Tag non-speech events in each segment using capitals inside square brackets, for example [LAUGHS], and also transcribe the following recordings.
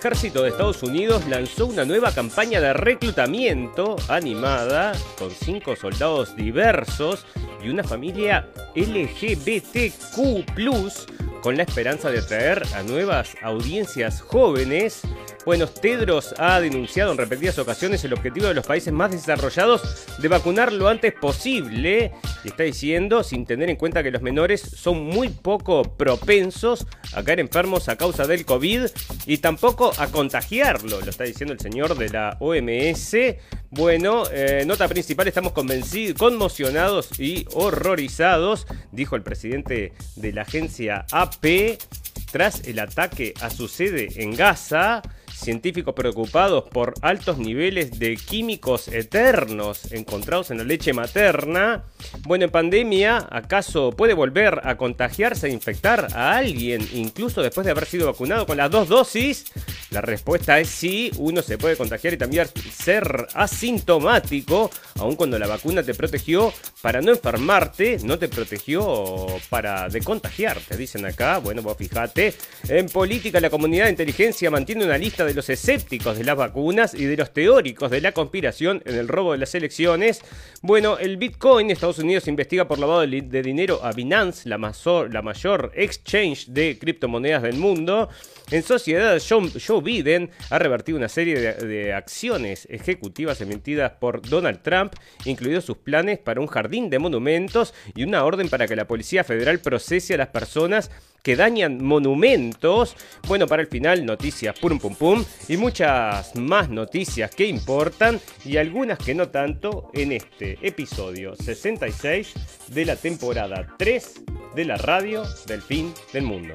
ejército de Estados Unidos lanzó una nueva campaña de reclutamiento animada con cinco soldados diversos y una familia LGBTQ con la esperanza de atraer a nuevas audiencias jóvenes. Bueno, Tedros ha denunciado en repetidas ocasiones el objetivo de los países más desarrollados de vacunar lo antes posible y está diciendo, sin tener en cuenta que los menores son muy poco propensos a caer enfermos a causa del COVID y tampoco a contagiarlo, lo está diciendo el señor de la OMS. Bueno, eh, nota principal, estamos convencidos, conmocionados y horrorizados, dijo el presidente de la agencia AP tras el ataque a su sede en Gaza científicos preocupados por altos niveles de químicos eternos encontrados en la leche materna. Bueno, en pandemia, ¿acaso puede volver a contagiarse e infectar a alguien incluso después de haber sido vacunado con las dos dosis? La respuesta es sí, uno se puede contagiar y también ser asintomático, aun cuando la vacuna te protegió para no enfermarte, no te protegió para de contagiarte, dicen acá. Bueno, vos fíjate, en política la comunidad de inteligencia mantiene una lista de de los escépticos de las vacunas y de los teóricos de la conspiración en el robo de las elecciones. Bueno, el Bitcoin, Estados Unidos investiga por lavado de dinero a Binance, la, la mayor exchange de criptomonedas del mundo. En sociedad, Joe, Biden ha revertido una serie de, de, acciones ejecutivas emitidas por Donald Trump, incluidos sus planes para un jardín de monumentos y una orden para que la Policía Federal procese a las personas que dañan monumentos. Bueno, para el final, noticias pum pum pum y muchas más noticias que importan y algunas que no tanto en este episodio 66 de la temporada 3 de la radio del fin del mundo.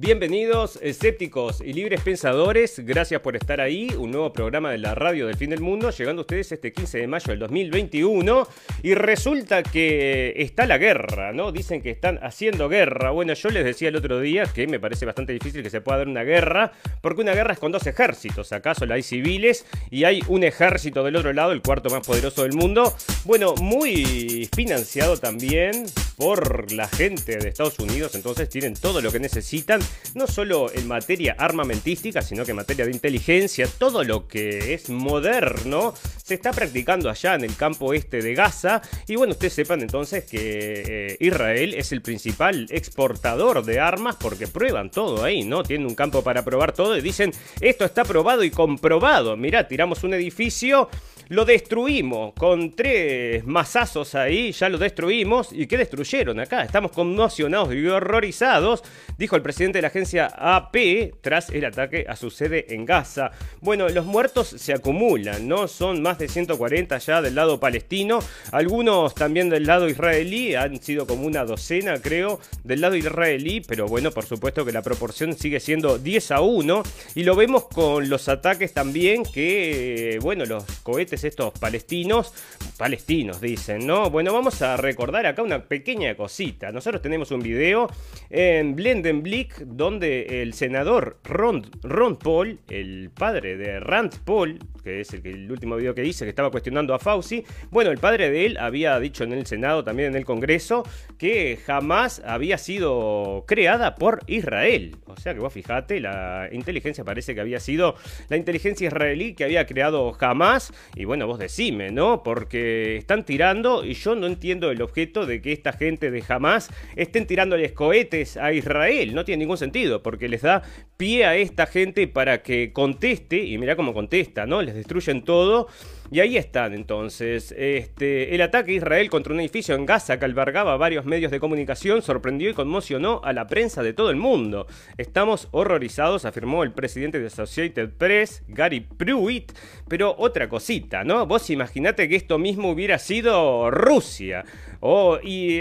Bienvenidos, escépticos y libres pensadores. Gracias por estar ahí. Un nuevo programa de la radio del fin del mundo, llegando a ustedes este 15 de mayo del 2021. Y resulta que está la guerra, ¿no? Dicen que están haciendo guerra. Bueno, yo les decía el otro día que me parece bastante difícil que se pueda dar una guerra, porque una guerra es con dos ejércitos. Acaso la hay civiles y hay un ejército del otro lado, el cuarto más poderoso del mundo. Bueno, muy financiado también por la gente de Estados Unidos. Entonces tienen todo lo que necesitan no solo en materia armamentística, sino que en materia de inteligencia, todo lo que es moderno se está practicando allá en el campo este de Gaza. Y bueno, ustedes sepan entonces que eh, Israel es el principal exportador de armas porque prueban todo ahí, ¿no? Tienen un campo para probar todo y dicen, esto está probado y comprobado. Mirá, tiramos un edificio lo destruimos con tres masazos ahí, ya lo destruimos. ¿Y qué destruyeron acá? Estamos conmocionados y horrorizados, dijo el presidente de la agencia AP tras el ataque a su sede en Gaza. Bueno, los muertos se acumulan, ¿no? Son más de 140 ya del lado palestino, algunos también del lado israelí, han sido como una docena, creo, del lado israelí, pero bueno, por supuesto que la proporción sigue siendo 10 a 1 y lo vemos con los ataques también que, bueno, los cohetes estos palestinos, palestinos dicen, ¿no? Bueno, vamos a recordar acá una pequeña cosita. Nosotros tenemos un video en Blendenblick donde el senador Ron, Paul, el padre de Rand Paul, que es el, el último video que dice que estaba cuestionando a Fauci, bueno, el padre de él había dicho en el Senado, también en el Congreso, que jamás había sido creada por Israel. O sea que vos fijate, la inteligencia parece que había sido la inteligencia israelí que había creado jamás y bueno, vos decime, ¿no? Porque están tirando y yo no entiendo el objeto de que esta gente de Hamas estén tirándoles cohetes a Israel. No tiene ningún sentido, porque les da pie a esta gente para que conteste, y mira cómo contesta, ¿no? Les destruyen todo y ahí están entonces. Este, el ataque de Israel contra un edificio en Gaza que albergaba varios medios de comunicación sorprendió y conmocionó a la prensa de todo el mundo. Estamos horrorizados, afirmó el presidente de Associated Press, Gary Pruitt. Pero otra cosita, ¿no? Vos imaginate que esto mismo hubiera sido Rusia. O,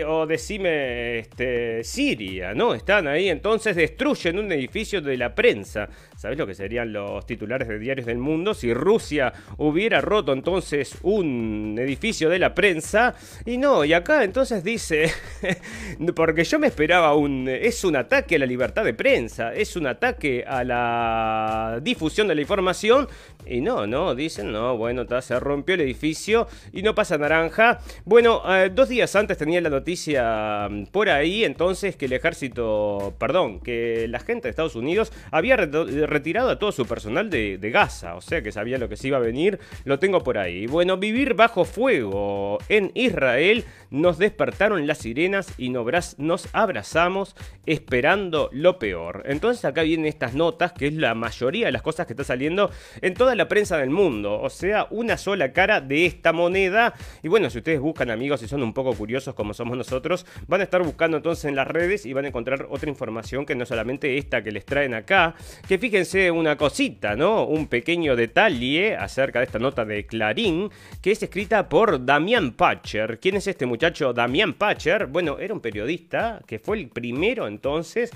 o decime este, Siria, ¿no? Están ahí, entonces destruyen un edificio de la prensa. ¿Sabes lo que serían los titulares de diarios del mundo? Si Rusia hubiera roto entonces un edificio de la prensa. Y no, y acá entonces dice, [LAUGHS] porque yo me esperaba un... Es un ataque a la libertad de prensa, es un ataque a la difusión de la información. Y no, no, dicen, no, bueno, se rompió el edificio y no pasa naranja. Bueno, eh, dos días antes tenía la noticia mm, por ahí, entonces que el ejército, perdón, que la gente de Estados Unidos había retirado a todo su personal de, Gaza, o sea que sabía lo que se iba a venir, lo tengo por ahí. Bueno, vivir bajo fuego en Israel, nos despertaron las sirenas y nos abrazamos esperando lo peor. Entonces acá vienen estas notas, que es la mayoría de las cosas que está saliendo en toda la prensa del mundo, o sea, una sola cara de esta moneda. Y bueno, si ustedes buscan amigos y son un poco curiosos como somos nosotros, van a estar buscando entonces en las redes y van a encontrar otra información que no solamente esta que les traen acá, que fíjense fíjense una cosita, ¿no? Un pequeño detalle acerca de esta nota de Clarín, que es escrita por Damián Pacher. ¿Quién es este muchacho Damián Pacher? Bueno, era un periodista que fue el primero entonces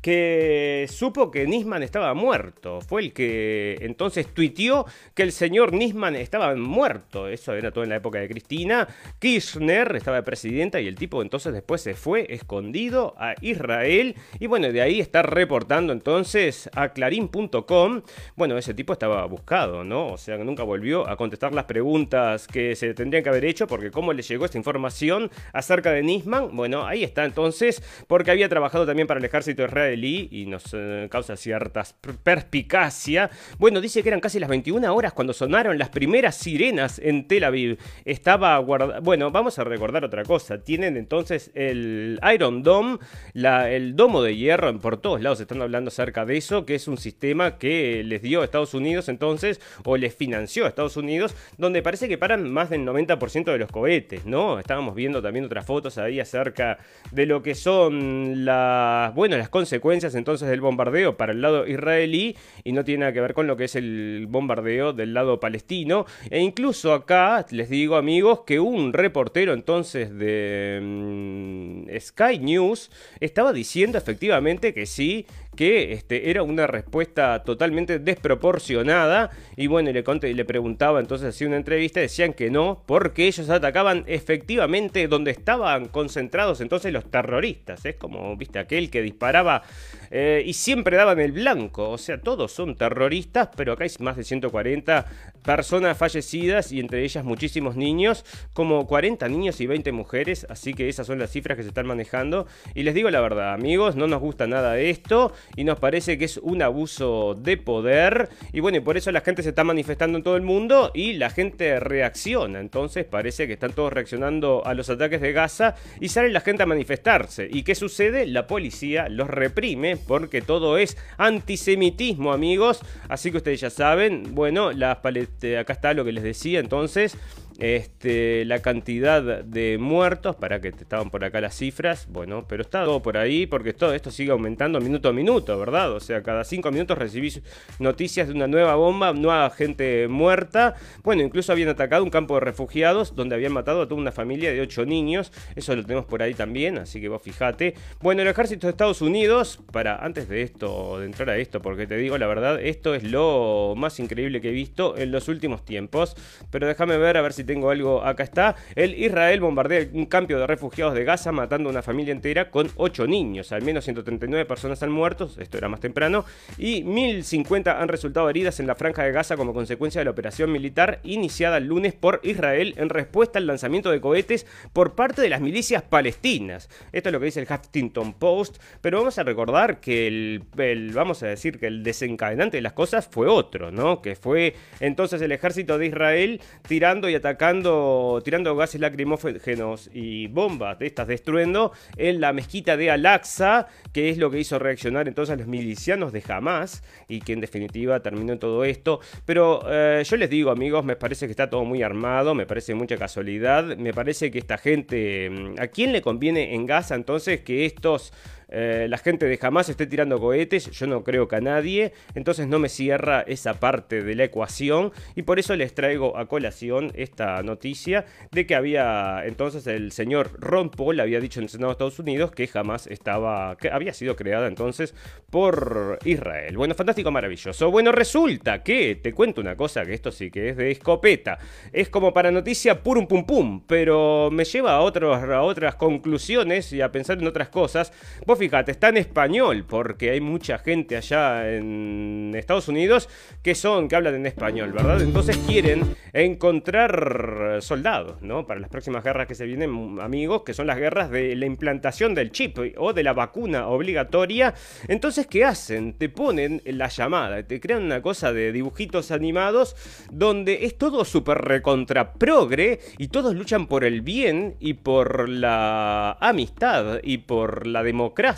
que supo que Nisman estaba muerto. Fue el que entonces tuiteó que el señor Nisman estaba muerto. Eso era todo en la época de Cristina. Kirchner estaba de presidenta y el tipo entonces después se fue escondido a Israel. Y bueno, de ahí está reportando entonces a clarín.com. Bueno, ese tipo estaba buscado, ¿no? O sea, nunca volvió a contestar las preguntas que se tendrían que haber hecho porque cómo le llegó esta información acerca de Nisman. Bueno, ahí está entonces porque había trabajado también para el ejército israelí y nos eh, causa cierta perspicacia. Bueno, dice que eran casi las 21 horas cuando sonaron las primeras sirenas en Tel Aviv. Estaba guardado. Bueno, vamos a recordar otra cosa. Tienen entonces el Iron Dome, el domo de hierro, por todos lados están hablando acerca de eso, que es un sistema que les dio a Estados Unidos entonces, o les financió a Estados Unidos, donde parece que paran más del 90% de los cohetes, ¿no? Estábamos viendo también otras fotos ahí acerca de lo que son las, bueno, las consecuencias consecuencias entonces del bombardeo para el lado israelí y no tiene nada que ver con lo que es el bombardeo del lado palestino. E incluso acá les digo amigos que un reportero entonces de mm, Sky News estaba diciendo efectivamente que sí, que este, era una respuesta totalmente desproporcionada. Y bueno, le, conté, le preguntaba entonces hacía una entrevista, decían que no, porque ellos atacaban efectivamente donde estaban concentrados entonces los terroristas. Es como, viste, aquel que disparaba eh, y siempre daban el blanco. O sea, todos son terroristas, pero acá hay más de 140 personas fallecidas y entre ellas muchísimos niños, como 40 niños y 20 mujeres. Así que esas son las cifras que se están manejando. Y les digo la verdad, amigos, no nos gusta nada esto y nos parece que es un abuso de poder. Y bueno, y por eso la gente se está manifestando en todo el mundo y la gente reacciona. Entonces parece que están todos reaccionando a los ataques de Gaza y sale la gente a manifestarse. ¿Y qué sucede? La policía los reprime porque todo es antisemitismo, amigos. Así que ustedes ya saben, bueno, las acá está lo que les decía entonces este, la cantidad de muertos, para que estaban por acá las cifras, bueno, pero está todo por ahí porque todo esto sigue aumentando minuto a minuto, ¿verdad? O sea, cada cinco minutos recibís noticias de una nueva bomba, nueva gente muerta. Bueno, incluso habían atacado un campo de refugiados donde habían matado a toda una familia de ocho niños, eso lo tenemos por ahí también, así que vos fijate. Bueno, el ejército de Estados Unidos, para antes de esto, de entrar a esto, porque te digo la verdad, esto es lo más increíble que he visto en los últimos tiempos, pero déjame ver a ver si tengo algo, acá está. El Israel bombardea un campo de refugiados de Gaza matando a una familia entera con 8 niños. Al menos 139 personas han muerto, esto era más temprano, y 1050 han resultado heridas en la franja de Gaza como consecuencia de la operación militar iniciada el lunes por Israel en respuesta al lanzamiento de cohetes por parte de las milicias palestinas. Esto es lo que dice el Huffington Post, pero vamos a recordar que el, el vamos a decir que el desencadenante de las cosas fue otro, ¿no? Que fue entonces el ejército de Israel tirando y atacando tirando gases lacrimógenos y bombas de estas destruyendo en la mezquita de Al-Aqsa, que es lo que hizo reaccionar entonces a los milicianos de Hamas y que en definitiva terminó en todo esto. Pero eh, yo les digo, amigos, me parece que está todo muy armado, me parece mucha casualidad, me parece que esta gente, mm, ¿a quién le conviene en Gaza entonces que estos eh, la gente de Hamas esté tirando cohetes, yo no creo que a nadie, entonces no me cierra esa parte de la ecuación y por eso les traigo a colación esta noticia de que había entonces el señor Ron Paul había dicho en el Senado de Estados Unidos que Hamas estaba, que había sido creada entonces por Israel. Bueno, fantástico, maravilloso. Bueno, resulta que, te cuento una cosa, que esto sí que es de escopeta, es como para noticia purum pum pum, pero me lleva a, otros, otras conclusiones y a pensar en otras cosas. Fíjate, está en español, porque hay mucha gente allá en Estados Unidos que son, que hablan en español, ¿verdad? Entonces quieren encontrar soldados, ¿no? Para las próximas guerras que se vienen, amigos, que son las guerras de la implantación del chip o de la vacuna obligatoria. Entonces, ¿qué hacen? Te ponen la llamada, te crean una cosa de dibujitos animados donde es todo súper recontra progre y todos luchan por el bien y por la amistad y por la democracia.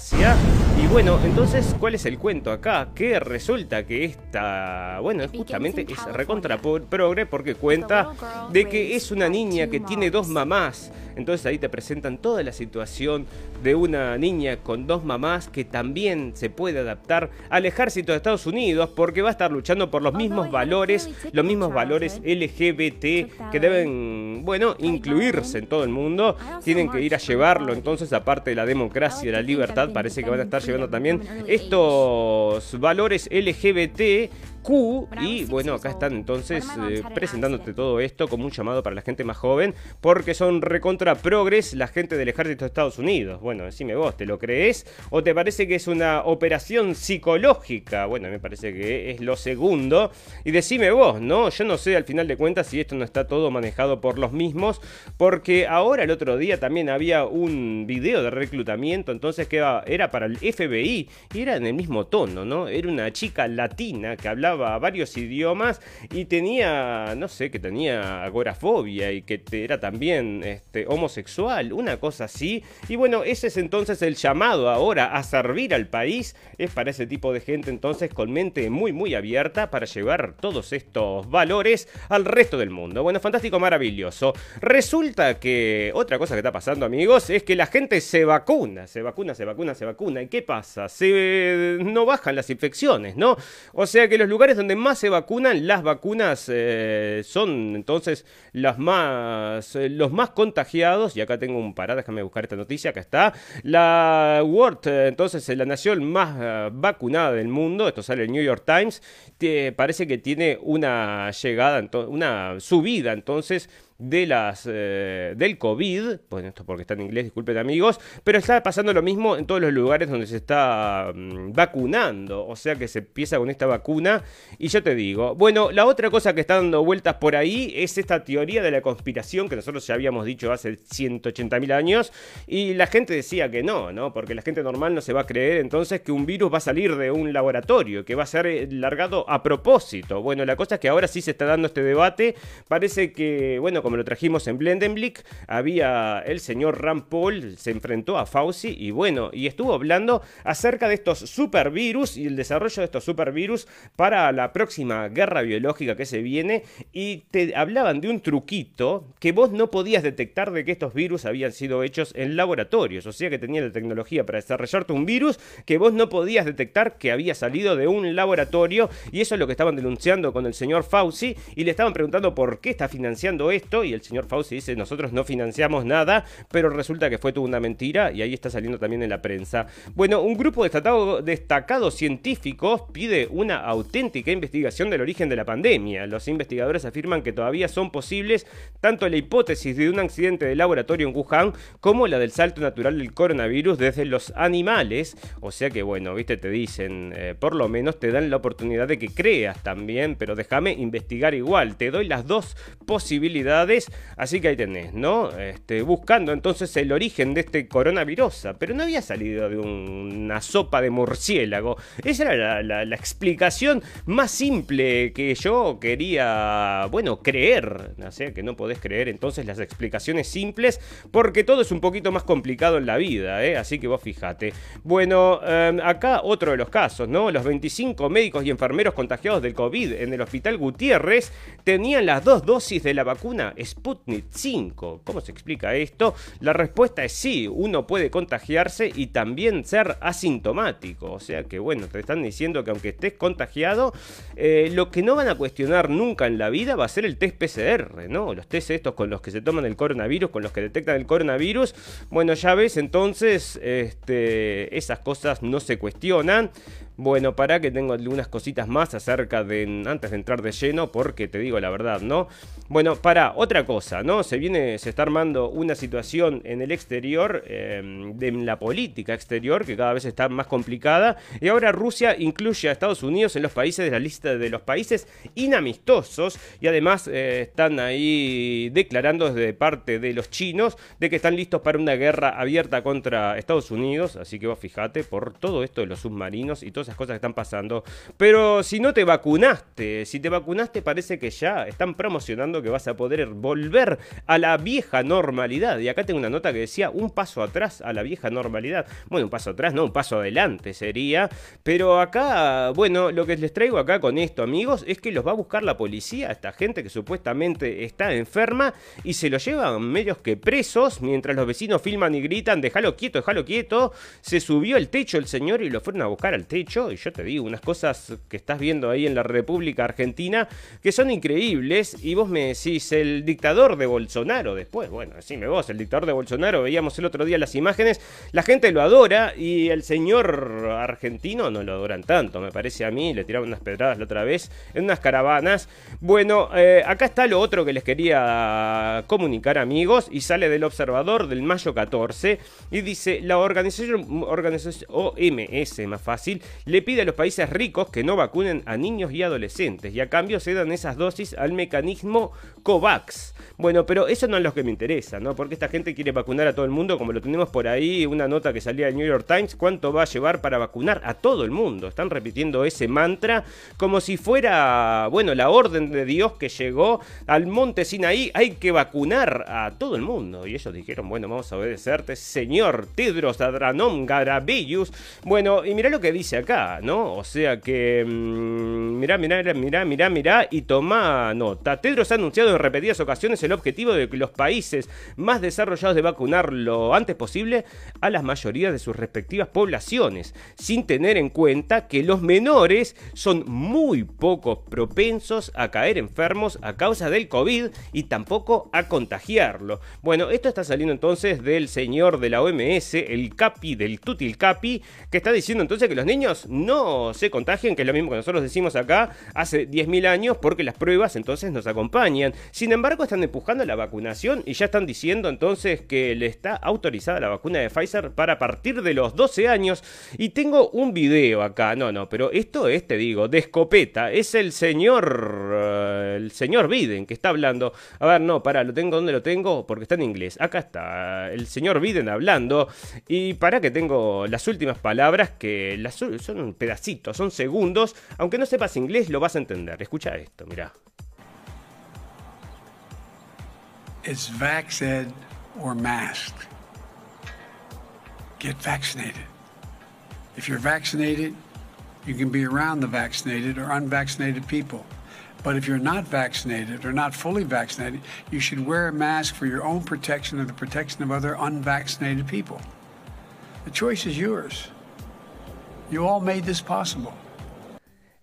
Y bueno, entonces, ¿cuál es el cuento acá? Que resulta que esta, bueno, justamente es recontra progre porque cuenta de que es una niña que tiene dos mamás. Entonces ahí te presentan toda la situación de una niña con dos mamás que también se puede adaptar al ejército de Estados Unidos porque va a estar luchando por los mismos valores, los mismos valores LGBT que deben, bueno, incluirse en todo el mundo. Tienen que ir a llevarlo, entonces aparte de la democracia la libertad, parece que van a estar llevando también estos valores LGBT Q. Y bueno, acá están entonces eh, presentándote todo esto como un llamado para la gente más joven, porque son recontra progres la gente del ejército de Estados Unidos. Bueno, decime vos, ¿te lo crees? ¿O te parece que es una operación psicológica? Bueno, me parece que es lo segundo. Y decime vos, ¿no? Yo no sé al final de cuentas si esto no está todo manejado por los mismos, porque ahora el otro día también había un video de reclutamiento, entonces que era para el FBI y era en el mismo tono, ¿no? Era una chica latina que hablaba varios idiomas y tenía, no sé, que tenía agorafobia y que era también este, homosexual, una cosa así. Y bueno, ese es entonces el llamado ahora a servir al país. Es para ese tipo de gente entonces con mente muy, muy abierta para llevar todos estos valores al resto del mundo. Bueno, fantástico, maravilloso. Resulta que otra cosa que está pasando, amigos, es que la gente se vacuna, se vacuna, se vacuna, se vacuna. ¿Y qué pasa? Se no bajan las infecciones, ¿no? O sea que los lugares donde más se vacunan, las vacunas eh, son entonces las más, eh, los más contagiados. Y acá tengo un parada, déjame buscar esta noticia, acá está. La World, eh, entonces la nación más vacunada del mundo, esto sale en New York Times, parece que tiene una llegada, una subida entonces de las, eh, del COVID, pues esto porque está en inglés, disculpen amigos, pero está pasando lo mismo en todos los lugares donde se está mm, vacunando, o sea que se empieza con esta vacuna y yo te digo, bueno, la otra cosa que está dando vueltas por ahí es esta teoría de la conspiración que nosotros ya habíamos dicho hace 180 mil años y la gente decía que no, ¿no? Porque la gente normal no se va a creer entonces que un virus va a salir de un laboratorio, que va a ser eh, largado a propósito. Bueno, la cosa es que ahora sí se está dando este debate, parece que, bueno, como lo trajimos en Blendenblick, había el señor Rand Paul, se enfrentó a Fauci y bueno, y estuvo hablando acerca de estos supervirus y el desarrollo de estos supervirus para la próxima guerra biológica que se viene. Y te hablaban de un truquito que vos no podías detectar de que estos virus habían sido hechos en laboratorios, o sea que tenía la tecnología para desarrollarte un virus que vos no podías detectar que había salido de un laboratorio y eso es lo que estaban denunciando con el señor Fauci y le estaban preguntando por qué está financiando esto y el señor Fauci dice nosotros no financiamos nada, pero resulta que fue toda una mentira y ahí está saliendo también en la prensa. Bueno, un grupo de destacados científicos pide una auténtica investigación del origen de la pandemia. Los investigadores afirman que todavía son posibles tanto la hipótesis de un accidente de laboratorio en Wuhan como la del salto natural del coronavirus desde los animales. O sea que bueno, viste, te dicen, eh, por lo menos te dan la oportunidad de que creas también, pero déjame investigar igual. Te doy las dos posibilidades Así que ahí tenés, ¿no? Este, buscando entonces el origen de este coronavirus, pero no había salido de una sopa de murciélago. Esa era la, explicación más simple que yo quería, bueno, creer. O sea, que no podés creer entonces las explicaciones simples, porque todo es un poquito más complicado en la vida, ¿eh? Así que vos fíjate. Bueno, em, acá otro de los casos, ¿no? Los 25 médicos y enfermeros contagiados del COVID en el hospital Gutiérrez tenían las dos dosis de la vacuna Sputnik 5. ¿Cómo se explica esto? La respuesta es sí, uno puede contagiarse y también ser asintomático. O sea que bueno, te están diciendo que aunque estés contagiado, eh, lo que no van a cuestionar nunca en la vida va a ser el test PCR, ¿no? Los test estos con los que se toman el coronavirus, con los que detectan el coronavirus. Bueno, ya ves, entonces este, esas cosas no se cuestionan. Bueno, para que tengo algunas cositas más acerca de antes de entrar de lleno, porque te digo la verdad, ¿no? Bueno, para otra cosa, ¿no? Se viene, se está armando una situación en el exterior, em, de la política exterior, que cada vez está más complicada. Y ahora Rusia incluye a Estados Unidos en los países de la lista de los países inamistosos. Y además eh, están ahí declarando desde parte de los chinos de que están listos para una guerra abierta contra Estados Unidos. Así que vos fijate por todo esto de los submarinos y todo esas cosas que están pasando. Pero si no te vacunaste, si te vacunaste parece que ya están promocionando que vas a poder volver a la vieja normalidad. Y acá tengo una nota que decía un paso atrás a la vieja normalidad. Bueno, un paso atrás, no, un paso adelante sería. Pero acá, bueno, lo que les traigo acá con esto, amigos, es que los va a buscar la policía, esta gente que supuestamente está enferma, y se lo llevan medios que presos, mientras los vecinos filman y gritan, déjalo quieto, déjalo quieto. Se subió el techo el señor y lo fueron a buscar al techo y yo te digo, unas cosas que estás viendo ahí en la República Argentina que son increíbles, y vos me decís, el dictador de Bolsonaro, después, bueno, decime vos, el dictador de Bolsonaro, veíamos el otro día las imágenes, la gente lo adora, y el señor argentino no lo adoran tanto, me parece a mí, le tiraron unas pedradas la otra vez en unas caravanas. Bueno, eh, acá está lo otro que les quería comunicar, amigos, y sale del observador del mayo 14, y dice, la organización OMS, más fácil, le pide a los países ricos que no vacunen a niños y adolescentes y a cambio se dan esas dosis al mecanismo COVAX. Bueno, pero eso no es lo que me interesa, ¿no? Porque esta gente quiere vacunar a todo el mundo, como lo tenemos por ahí, una nota que salía de New York Times, ¿cuánto va a llevar para vacunar a todo el mundo? Están repitiendo ese mantra como si fuera, bueno, la orden de Dios que llegó al monte Sinaí, hay que vacunar a todo el mundo. Y ellos dijeron, bueno, vamos a obedecerte, señor Adhanom Ghebreyesus. Bueno, y mira lo que dice acá, ¿no? O sea que, mmm, mirá, mirá, mirá, mirá, mirá, y toma nota. Tedros ha anunciado en repetidas ocasiones el objetivo de que los países más desarrollados de vacunar lo antes posible a las mayorías de sus respectivas poblaciones, sin tener en cuenta que los menores son muy poco propensos a caer enfermos a causa del COVID y tampoco a contagiarlo. Bueno, esto está saliendo entonces del señor de la OMS, el Capi, del Tutil Capi, que está diciendo entonces que los niños no se contagien, que es lo mismo que nosotros decimos acá hace 10.000 años, porque las pruebas entonces nos acompañan. Sin embargo, están empujando la vacunación y ya están diciendo entonces que le está autorizada la vacuna de Pfizer para partir de los 12 años. Y tengo un video acá, no, no, pero esto es, te digo, de escopeta. Es el señor, uh, el señor Biden que está hablando. A ver, no, para, lo tengo, ¿dónde lo tengo? Porque está en inglés. Acá está, el señor Biden hablando. Y para que tengo las últimas palabras que las, pedacitos, son segundos. Aunque no sepas inglés, lo vas a entender. Escucha esto, mira. It's vaxed or masked. Get vaccinated. If you're vaccinated, you can be around the vaccinated or unvaccinated people. But if you're not vaccinated or not fully vaccinated, you should wear a mask for your own protection and the protection of other unvaccinated people. The choice is yours. You all made this possible.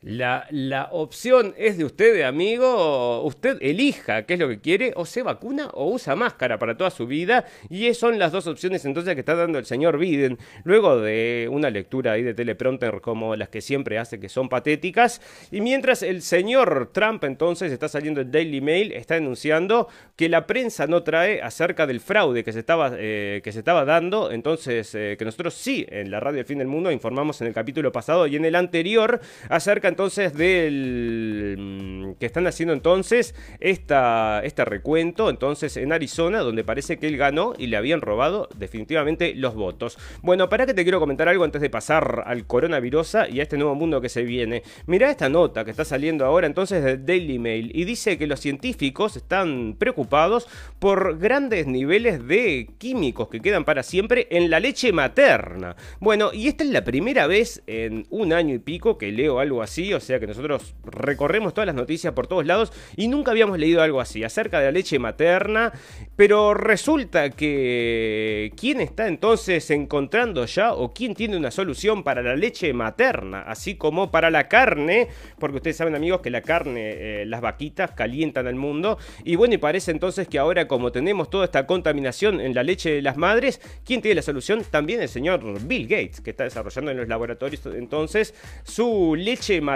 La, la, opción es de usted, amigo. Usted elija qué es lo que quiere, o se vacuna o usa máscara para toda su vida. Y son las dos opciones entonces que está dando el señor Biden. Luego de una lectura ahí de teleprompter como las que siempre hace, que son patéticas. Y mientras el señor Trump entonces está saliendo el Daily Mail, está denunciando que la prensa no trae acerca del fraude que se estaba, eh, que se estaba dando. Entonces, eh, que nosotros sí, en la radio El Fin del Mundo, informamos en el capítulo pasado y en el anterior acerca entonces del mm, que están haciendo entonces esta, este recuento entonces en Arizona donde parece que él ganó y le habían robado definitivamente los votos. Bueno, para que te quiero comentar algo antes de pasar al coronavirus y a este nuevo mundo que se viene. Mira esta nota que está saliendo ahora entonces de Daily Mail y dice que los científicos están preocupados por grandes niveles de químicos que quedan para siempre en la leche materna. Bueno, y esta es la primera vez en un año y pico que leo algo así O sea que nosotros recorremos todas las noticias por todos lados y nunca habíamos leído algo así acerca de la leche materna, pero resulta que ¿quién está entonces encontrando ya o quién tiene una solución para la leche materna, así como para la carne? Porque ustedes saben amigos que la carne, eh, las vaquitas calientan al mundo y bueno, y parece entonces que ahora como tenemos toda esta contaminación en la leche de las madres, ¿quién tiene la solución? También el señor Bill Gates, que está desarrollando en los laboratorios entonces su leche materna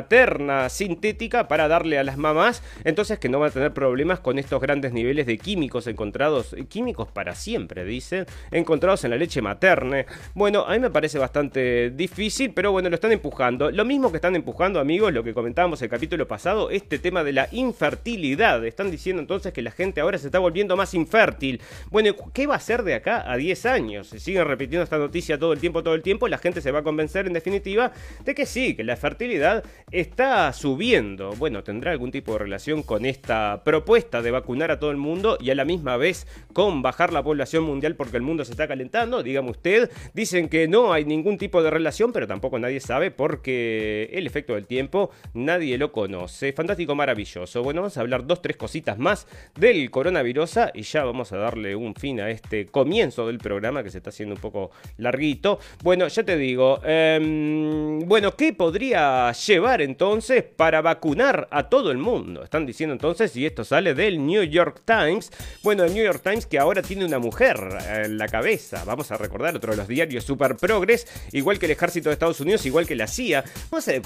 sintética para darle a las mamás, entonces que no van a tener problemas con estos grandes niveles de químicos encontrados, químicos para siempre, dicen, encontrados en la leche materna. Bueno, a mí me parece bastante difícil, pero bueno, lo están empujando. Lo mismo que están empujando, amigos, lo que comentábamos el capítulo pasado, este tema de la infertilidad. Están diciendo entonces que la gente ahora se está volviendo más infértil. Bueno, ¿qué va a ser de acá a 10 años? Si siguen repitiendo esta noticia todo el tiempo, todo el tiempo, la gente se va a convencer en definitiva de que sí, que la fertilidad está subiendo. Bueno, tendrá algún tipo de relación con esta propuesta de vacunar a todo el mundo y a la misma vez con bajar la población mundial porque el mundo se está calentando. Dígame usted, dicen que no hay ningún tipo de relación, pero tampoco nadie sabe porque el efecto del tiempo nadie lo conoce. Fantástico, maravilloso. Bueno, vamos a hablar dos, tres cositas más del coronavirus y ya vamos a darle un fin a este comienzo del programa que se está haciendo un poco larguito. Bueno, ya te digo, em, bueno, ¿qué podría llevar entonces para vacunar a todo el mundo? Están diciendo entonces, y esto sale del New York Times, bueno, el New York Times que ahora tiene una mujer en la cabeza, vamos a recordar otro de los diarios super progres, igual que el ejército de Estados Unidos, igual que la CIA, no sé,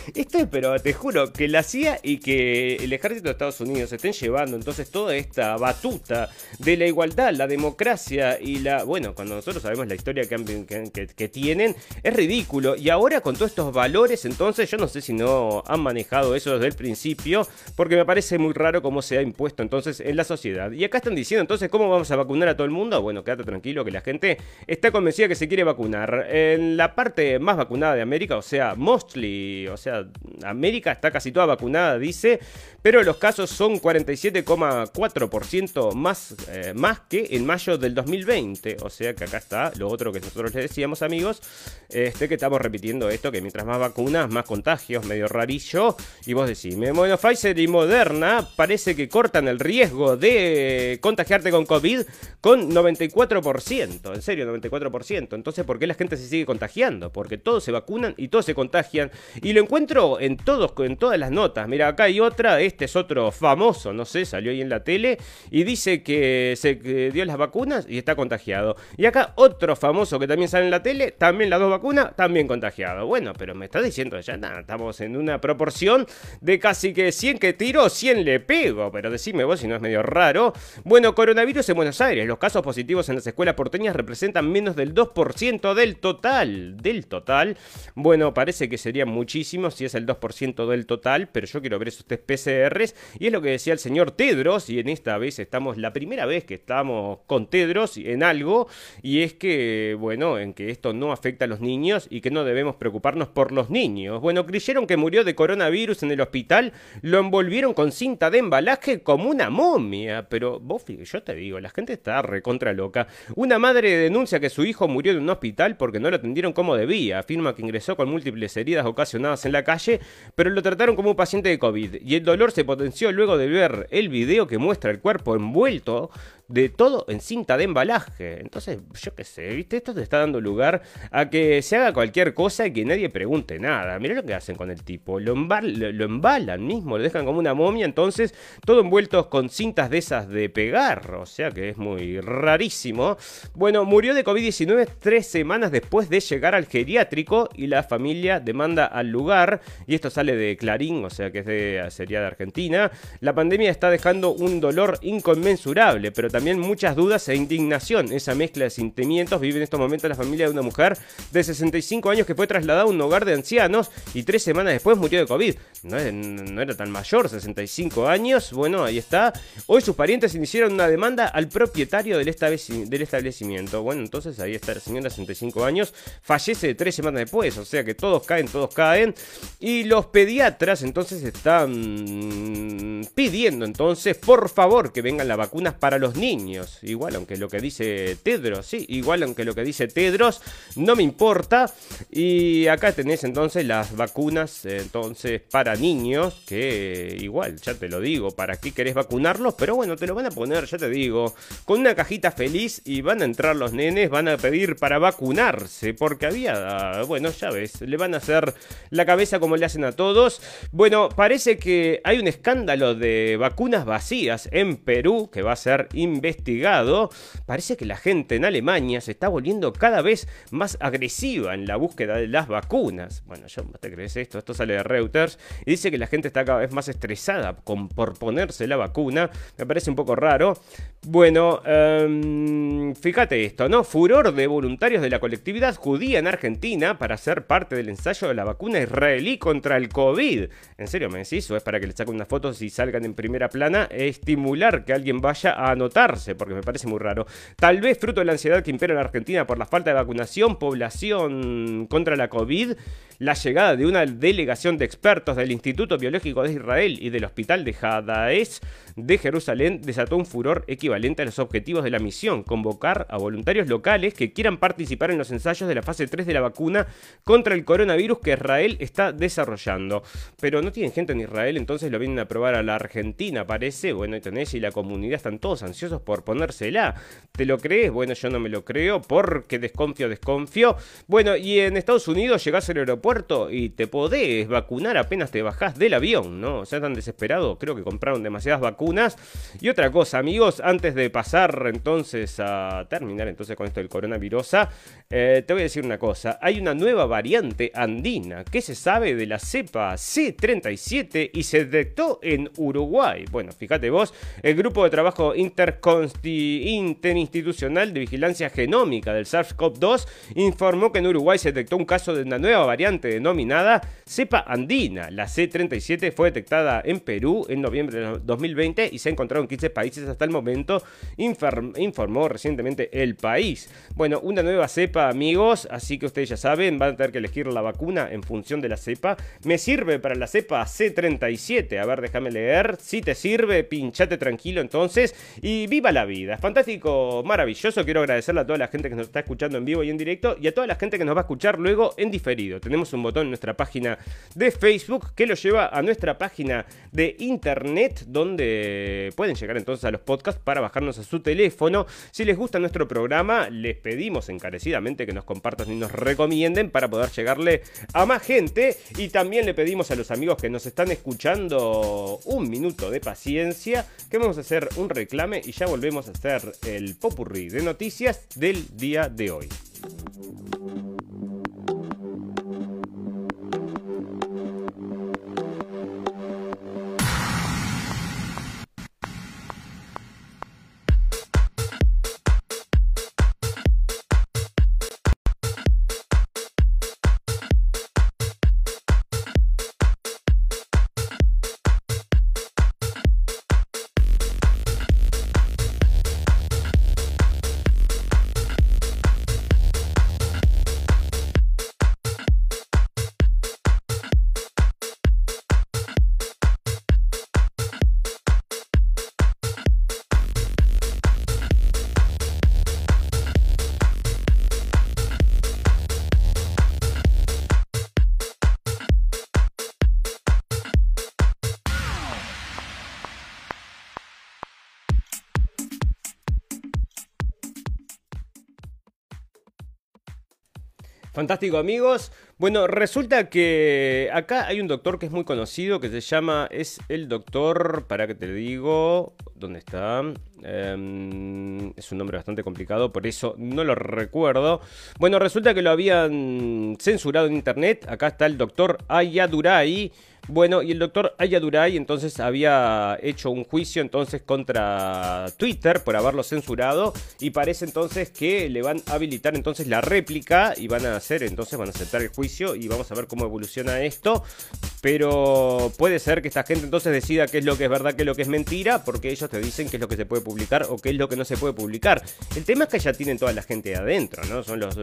[LAUGHS] pero te juro, que la CIA y que el ejército de Estados Unidos estén llevando entonces toda esta batuta de la igualdad, la democracia y la, bueno, cuando nosotros sabemos la historia que, que tienen, es ridículo, y ahora con todos estos valores, entonces yo no sé si no han manejado eso desde el principio, porque me parece muy raro cómo se ha impuesto entonces en la sociedad. Y acá están diciendo entonces cómo vamos a vacunar a todo el mundo. Bueno, quédate tranquilo que la gente está convencida que se quiere vacunar. En la parte más vacunada de América, o sea, mostly, o sea, América está casi toda vacunada, dice, pero los casos son 47,4% más, eh, más que en mayo del 2020. O sea que acá está lo otro que nosotros les decíamos, amigos, este que estamos repitiendo esto, que mientras más vacunas, más contagios, medio rarillo. Y vos decís, bueno, Pfizer y Moderna parece que cortan el riesgo de contagiarte con COVID con 94%. En serio, 94%. Entonces, ¿por qué la gente se sigue contagiando? Porque todos se vacunan y todos se contagian. Y lo encuentro en, todos, en todas las notas. Mira, acá hay otra. Este es otro famoso, no sé, salió ahí en la tele. Y dice que se dio las vacunas y está contagiado. Y acá otro famoso que también sale en la tele, también las dos vacunas, también contagiado. Bueno, pero me está diciendo ya nada, estamos en una proporción de casi que 100 que tiro, 100 le pego. Pero decime vos si no es medio raro. Bueno, coronavirus en Buenos Aires. Los casos positivos en las escuelas porteñas representan menos del 2% del total. Del total. Bueno, parece que sería muchísimo si es el 2% del total, pero yo quiero ver esos test PCRs. Y es lo que decía el señor Tedros, y en esta vez estamos, la primera vez que estamos con Tedros en algo, y es que, bueno, en que esto no afecta a los niños y que no debemos preocuparnos por los niños. Bueno, que murió de coronavirus en el hospital, lo envolvieron con cinta de embalaje como una momia. Pero vos, yo te digo, la gente está recontra loca. Una madre denuncia que su hijo murió en un hospital porque no lo atendieron como debía. Afirma que ingresó con múltiples heridas ocasionadas en la calle, pero lo trataron como un paciente de COVID. Y el dolor se potenció luego de ver el video que muestra el cuerpo envuelto de todo en cinta de embalaje. Entonces, yo qué sé, ¿viste? Esto te está dando lugar a que se haga cualquier cosa y que nadie pregunte nada. Mirá lo que hacen con el tipo. Lo, lo, embalan mismo, lo dejan como una momia, entonces todo envuelto con cintas de esas de pegar. O sea que es muy rarísimo. Bueno, murió de COVID-19 tres semanas después de llegar al geriátrico y la familia demanda al lugar. Y esto sale de Clarín, o sea que es de, sería de Argentina. La pandemia está dejando un dolor inconmensurable, pero también muchas dudas e indignación. Esa mezcla de sentimientos vive en estos momentos la familia de una mujer de 65 años que fue trasladada a un hogar de ancianos y tres semanas después murió de COVID. No, era tan mayor, 65 años. Bueno, ahí está. Hoy sus parientes iniciaron una demanda al propietario del, del establecimiento. Bueno, entonces ahí está la señora de 65 años. Fallece tres semanas después. O sea que todos caen, todos caen. Y los pediatras entonces están pidiendo entonces, por favor, que vengan las vacunas para los niños niños. Igual, aunque lo que dice Tedros, sí, igual aunque lo que dice Tedros, no me importa. Y acá tenés entonces las vacunas, entonces, para niños, que igual, ya te lo digo, ¿para qué querés vacunarlos? Pero bueno, te lo van a poner, ya te digo, con una cajita feliz y van a entrar los nenes, van a pedir para vacunarse, porque había, bueno, ya ves, le van a hacer la cabeza como le hacen a todos. Bueno, parece que hay un escándalo de vacunas vacías en Perú que va a ser investigado. Parece que la gente en Alemania se está volviendo cada vez más agresiva en la búsqueda de las vacunas. Bueno, yo te crees esto, esto sale de Reuters y dice que la gente está cada vez más estresada con, por ponerse la vacuna. Me parece un poco raro. Bueno, em, fíjate esto, ¿no? Furor de voluntarios de la colectividad judía en Argentina para ser parte del ensayo de la vacuna israelí contra el COVID. ¿En serio me decís? ¿O es para que le saquen unas fotos y salgan en primera plana? Estimular que alguien vaya a porque me parece muy raro. Tal vez fruto de la ansiedad que impera en Argentina por la falta de vacunación, población contra la COVID, la llegada de una delegación de expertos del Instituto Biológico de Israel y del Hospital de Hadaes de Jerusalén desató un furor equivalente a los objetivos de la misión, convocar a voluntarios locales que quieran participar en los ensayos de la fase 3 de la vacuna contra el coronavirus que Israel está desarrollando. Pero no tienen gente en Israel, entonces lo vienen a probar a la Argentina, parece. Bueno, y tenés y la comunidad están todos ansiosos por ponérsela. ¿Te lo crees? Bueno, yo no me lo creo porque desconfío, desconfío. Bueno, y en Estados Unidos llegás al aeropuerto y te podés vacunar apenas te bajás del avión, ¿no? O sea, tan desesperado, creo que compraron demasiadas vacunas y otra cosa, amigos, antes de pasar entonces a terminar entonces con esto del coronavirus, eh, te voy a decir una cosa. Hay una nueva variante andina que se sabe de la cepa C37 y se detectó en Uruguay. Bueno, fíjate vos, el grupo de trabajo interinstitucional de vigilancia genómica del SARS-CoV-2 informó que en Uruguay se detectó un caso de una nueva variante denominada cepa andina. La C37 fue detectada en Perú en noviembre de 2020 y se ha encontrado en 15 países hasta el momento, informó recientemente el país. Bueno, una nueva cepa, amigos, así que ustedes ya saben, van a tener que elegir la vacuna en función de la cepa. Me sirve para la cepa C37, a ver, déjame leer. Si te sirve, pinchate tranquilo entonces y viva la vida. Fantástico, maravilloso. Quiero agradecerle a toda la gente que nos está escuchando en vivo y en directo y a toda la gente que nos va a escuchar luego en diferido. Tenemos un botón en nuestra página de Facebook que lo lleva a nuestra página de internet donde pueden llegar entonces a los podcasts para bajarnos a su teléfono. Si les gusta nuestro programa, les pedimos encarecidamente que nos compartan y nos recomienden para poder llegarle a más gente. Y también le pedimos a los amigos que nos están escuchando un minuto de paciencia, que vamos a hacer un reclame y ya volvemos a hacer el popurrí de noticias del día de hoy. Fantástico amigos. Bueno, resulta que acá hay un doctor que es muy conocido que se llama, es el doctor, para que te digo, ¿dónde está? Em, es un nombre bastante complicado, por eso no lo recuerdo. Bueno, resulta que lo habían censurado en internet. Acá está el doctor Ayadurai. Bueno, y el doctor Ayadurai entonces había hecho un juicio entonces contra Twitter por haberlo censurado y parece entonces que le van a habilitar entonces la réplica y van a hacer entonces van a aceptar el juicio y vamos a ver cómo evoluciona esto. Pero puede ser que esta gente entonces decida qué es lo que es verdad, qué es lo que es mentira, porque ellos te dicen qué es lo que se puede publicar o qué es lo que no se puede publicar. El tema es que ya tienen toda la gente adentro, ¿no? Son las,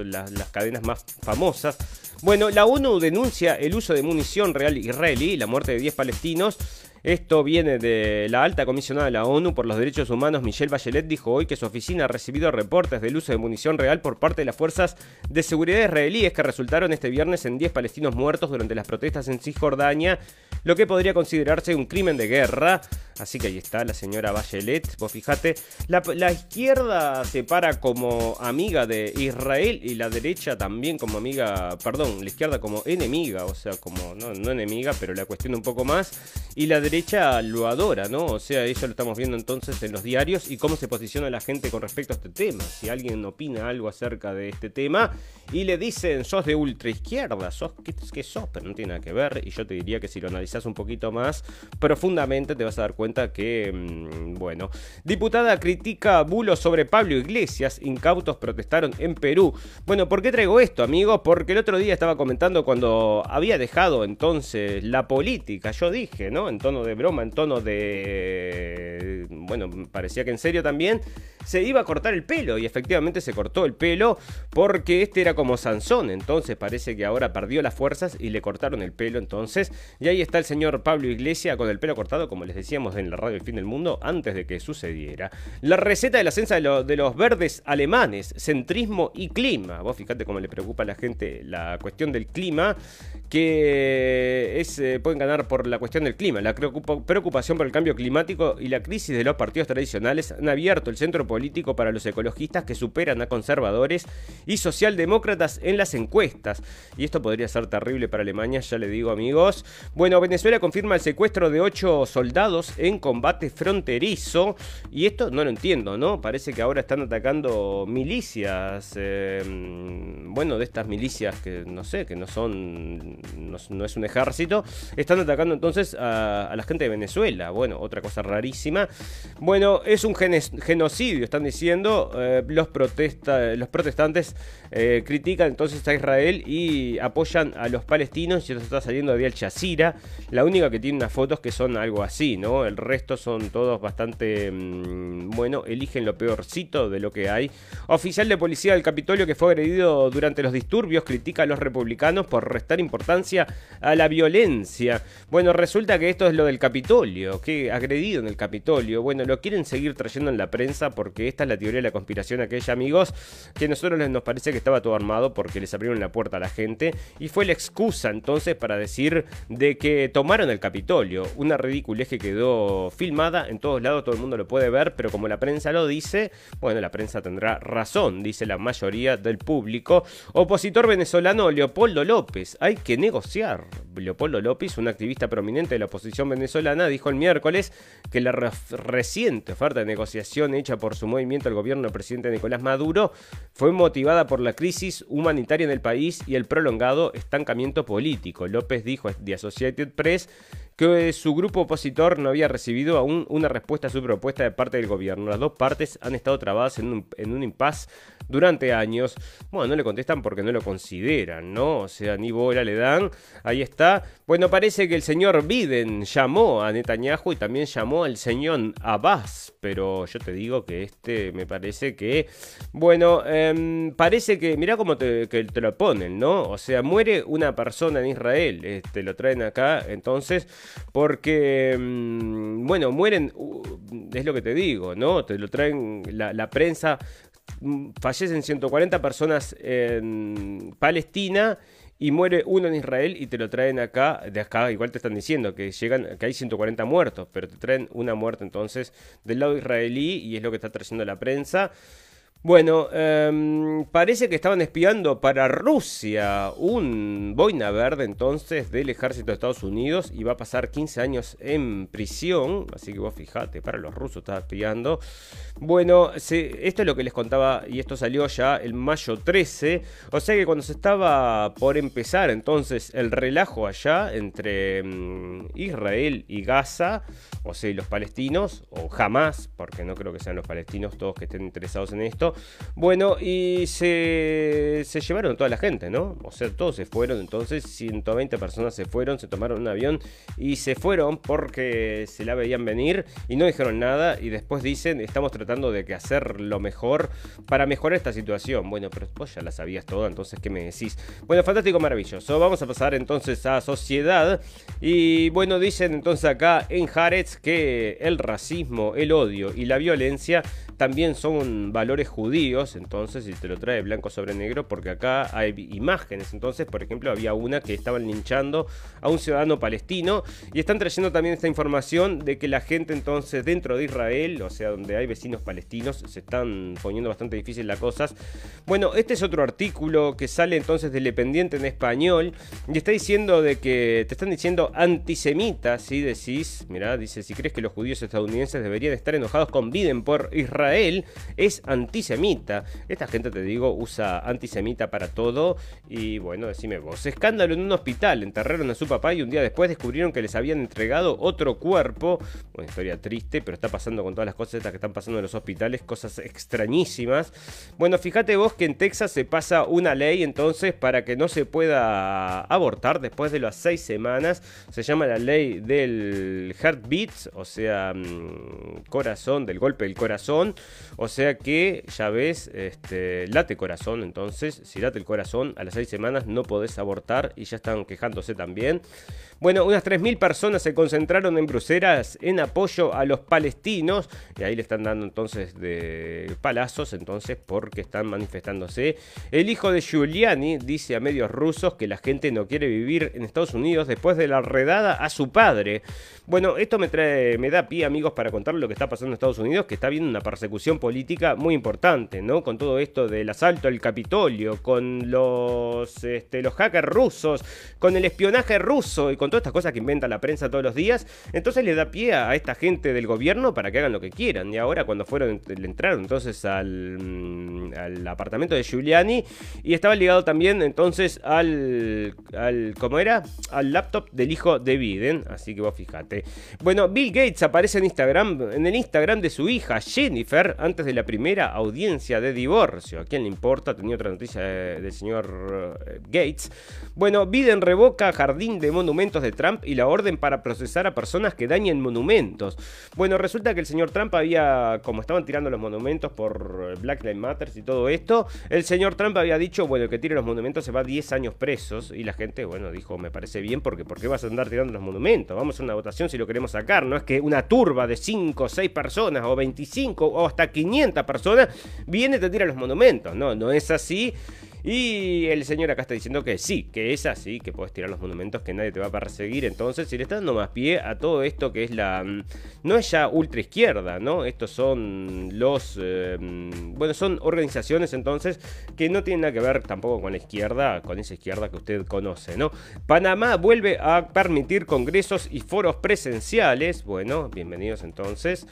cadenas más famosas. Bueno, la ONU denuncia el uso de munición real israelí la muerte de 10 palestinos Esto viene de la alta comisionada de la ONU por los Derechos Humanos, Michelle Bachelet, dijo hoy que su oficina ha recibido reportes del uso de munición real por parte de las fuerzas de seguridad israelíes que resultaron este viernes en 10 palestinos muertos durante las protestas en Cisjordania, lo que podría considerarse un crimen de guerra. Así que ahí está la señora Bachelet. Vos fijate, la, izquierda se para como amiga de Israel y la derecha también como amiga, perdón, la izquierda como enemiga, o sea, como no, enemiga, pero la cuestión un poco más. Y la derecha lo adora, ¿no? O sea, eso lo estamos viendo entonces en los diarios y cómo se posiciona la gente con respecto a este tema. Si alguien opina algo acerca de este tema y le dicen, sos de ultra izquierda, sos, ¿qué, qué sos? Pero no tiene nada que ver. Y yo te diría que si lo analizas un poquito más profundamente te vas a dar cuenta que, mm, bueno, diputada critica bulos sobre Pablo Iglesias, incautos protestaron en Perú. Bueno, ¿por qué traigo esto, amigos? Porque el otro día estaba comentando cuando había dejado entonces la política, yo dije, ¿no? En tono de broma, en tono de... Bueno, parecía que en serio también, se iba a cortar el pelo y efectivamente se cortó el pelo porque este era como Sansón, entonces parece que ahora perdió las fuerzas y le cortaron el pelo entonces. Y ahí está el señor Pablo Iglesias con el pelo cortado, como les decíamos en la radio El Fin del Mundo antes de que sucediera. La receta de la ascensa de, los verdes alemanes, centrismo y clima. Vos fíjate cómo le preocupa a la gente la cuestión del clima, que eh, pueden ganar por la cuestión del clima. La preocupación por el cambio climático y la crisis de los partidos tradicionales han abierto el centro político para los ecologistas que superan a conservadores y socialdemócratas en las encuestas. Y esto podría ser terrible para Alemania, ya le digo amigos. Bueno, Venezuela confirma el secuestro de ocho soldados en combate fronterizo. Y esto no lo entiendo, ¿no? Parece que ahora están atacando milicias. Eh, bueno, de estas milicias que no sé, que no son. No, es un ejército. Están atacando entonces a, la gente de Venezuela. Bueno, otra cosa rarísima. Bueno, es un genocidio, están diciendo. Eh, los, protesta, los protestantes eh, critican entonces a Israel y apoyan a los palestinos. Y eso está saliendo de Al Jazeera. La única que tiene unas fotos que son algo así, ¿no? El resto son todos bastante, mm, bueno, eligen lo peorcito de lo que hay. Oficial de policía del Capitolio que fue agredido durante los disturbios critica a los republicanos por restar importancia a la violencia. Bueno, resulta que esto es lo del Capitolio, que agredido en el Capitolio. Bueno, lo quieren seguir trayendo en la prensa porque esta es la teoría de la conspiración aquella, amigos, que a nosotros nos parece que estaba todo armado porque les abrieron la puerta a la gente y fue la excusa entonces para decir de que tomaron el Capitolio. Una ridiculez que quedó filmada, en todos lados todo el mundo lo puede ver, pero como la prensa lo dice, bueno, la prensa tendrá razón, dice la mayoría del público. Opositor venezolano Leopoldo López, hay que negociar. Leopoldo López, un activista prominente de la oposición venezolana, dijo el miércoles que la reciente oferta de negociación hecha por su movimiento al gobierno del presidente Nicolás Maduro fue motivada por la crisis humanitaria en el país y el prolongado estancamiento político. López dijo The Associated Press que su grupo opositor no había recibido aún una respuesta a su propuesta de parte del gobierno. Las dos partes han estado trabadas en un, en un impasse durante años. Bueno, no le contestan porque no lo consideran, ¿no? O sea, ni bola le dan. Ahí está. Bueno, parece que el señor Biden llamó a Netanyahu y también llamó al señor Abbas. Pero yo te digo que este me parece que. Bueno, em, parece que. Mirá cómo te lo ponen, ¿no? O sea, muere una persona en Israel. Te este, lo traen acá. Entonces porque, mm, bueno, mueren, es lo que te digo, ¿no? Te lo traen la, prensa, mm, fallecen 140 personas en Palestina y muere uno en Israel y te lo traen acá, de acá igual te están diciendo que llegan, que hay 140 muertos, pero te traen una muerte entonces del lado israelí y es lo que está trayendo la prensa. Bueno, em, parece que estaban espiando para Rusia un boina verde entonces del ejército de Estados Unidos y va a pasar 15 años en prisión, así que vos fijate, para los rusos estaba espiando. Bueno, esto es lo que les contaba y esto salió ya el mayo 13, o sea que cuando se estaba por empezar entonces el relajo allá entre em, Israel y Gaza, o sea, y los palestinos, o jamás, porque no creo que sean los palestinos todos que estén interesados en esto, Bueno, y se, se llevaron toda la gente, ¿no? O sea, todos se fueron, entonces 120 personas se fueron, se tomaron un avión y se fueron porque se la veían venir y no dijeron nada y después dicen, estamos tratando de hacer lo mejor para mejorar esta situación. Bueno, pero vos ya la sabías todo, entonces, ¿qué me decís? Bueno, fantástico, maravilloso. Vamos a pasar entonces a sociedad y bueno, dicen entonces acá en Jarez que el racismo, el odio y la violencia también son valores judíos, entonces, si te lo trae blanco sobre negro, porque acá hay imágenes. Entonces, por ejemplo, había una que estaban linchando a un ciudadano palestino y están trayendo también esta información de que la gente entonces dentro de Israel, o sea, donde hay vecinos palestinos, se están poniendo bastante difícil las cosas. Bueno, este es otro artículo que sale entonces del Dependiente en español y está diciendo de que te están diciendo antisemita, si decís, mira, dice, si crees que los judíos estadounidenses deberían estar enojados con Biden por Israel, él es antisemita. Esta gente, te digo, usa antisemita para todo. Y bueno, decime vos. Escándalo en un hospital. Enterraron a su papá y un día después descubrieron que les habían entregado otro cuerpo. Una historia triste, pero está pasando con todas las cosas estas que están pasando en los hospitales. Cosas extrañísimas. Bueno, fíjate vos que en Texas se pasa una ley entonces para que no se pueda abortar después de las seis semanas. Se llama la ley del heartbeat, o sea, mm, corazón, del golpe del corazón. O sea que ya ves, este, late corazón. Entonces, si late el corazón, a las seis semanas no podés abortar y ya están quejándose también. Bueno, unas 3.000 personas se concentraron en Bruselas en apoyo a los palestinos. Y ahí le están dando entonces de palazos, entonces, porque están manifestándose. El hijo de Giuliani dice a medios rusos que la gente no quiere vivir en Estados Unidos después de la redada a su padre. Bueno, esto me trae, me da pie, amigos, para contar lo que está pasando en Estados Unidos, que está habiendo una persecución política muy importante, ¿no? Con todo esto del asalto al Capitolio, con los, este, los hackers rusos, con el espionaje ruso y con todas estas cosas que inventa la prensa todos los días, entonces le da pie a esta gente del gobierno para que hagan lo que quieran. Y ahora cuando fueron, le entraron entonces al, mm, apartamento de Giuliani y estaba ligado también entonces al, ¿cómo era? Al laptop del hijo de Biden, así que vos fíjate. Bueno, Bill Gates aparece en Instagram, en el Instagram de su hija Jennifer, antes de la primera audiencia de divorcio. ¿A quién le importa? Tenía otra noticia del señor eh, Gates. Bueno, Biden revoca jardín de monumentos de Trump y la orden para procesar a personas que dañen monumentos. Bueno, resulta que el señor Trump había, como estaban tirando los monumentos por Black Lives Matter y todo esto, el señor Trump había dicho, bueno, el que tire los monumentos se va 10 años presos y la gente, bueno, dijo, me parece bien porque ¿por qué vas a andar tirando los monumentos? Vamos a una votación si lo queremos sacar, no es que una turba de 5 o 6 personas o 25 o hasta 500 personas viene y te tira los monumentos, no, no es así. Y el señor acá está diciendo que sí, que es así, que puedes tirar los monumentos, que nadie te va a perseguir. Entonces, si le está dando más pie a todo esto que es la. Mm, no es ya ultra izquierda, ¿no? Estos son los. Eh, mm, bueno, son organizaciones entonces que no tienen nada que ver tampoco con la izquierda, con esa izquierda que usted conoce, ¿no? Panamá vuelve a permitir congresos y foros presenciales. Bueno, bienvenidos entonces.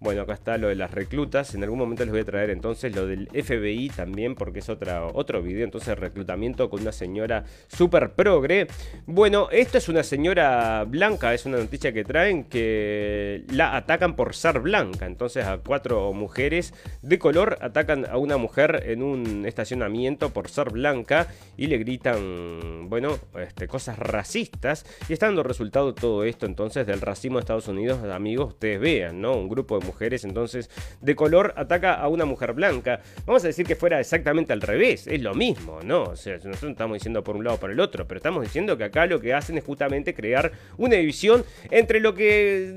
Bueno, acá está lo de las reclutas. En algún momento les voy a traer entonces lo del FBI también, porque es otra, otro video. Entonces, reclutamiento con una señora super progre. Bueno, esta es una señora blanca, es una noticia que traen que la atacan por ser blanca. Entonces, a cuatro mujeres de color atacan a una mujer en un estacionamiento por ser blanca y le gritan, bueno, este, cosas racistas. Y está dando resultado todo esto entonces del racismo de Estados Unidos. Amigos, ustedes vean, ¿no? Un grupo de mujeres entonces de color ataca a una mujer blanca. Vamos a decir que fuera exactamente al revés, es lo mismo, ¿no? O sea, nosotros estamos diciendo por un lado o por el otro, pero estamos diciendo que acá lo que hacen es justamente crear una división entre lo que.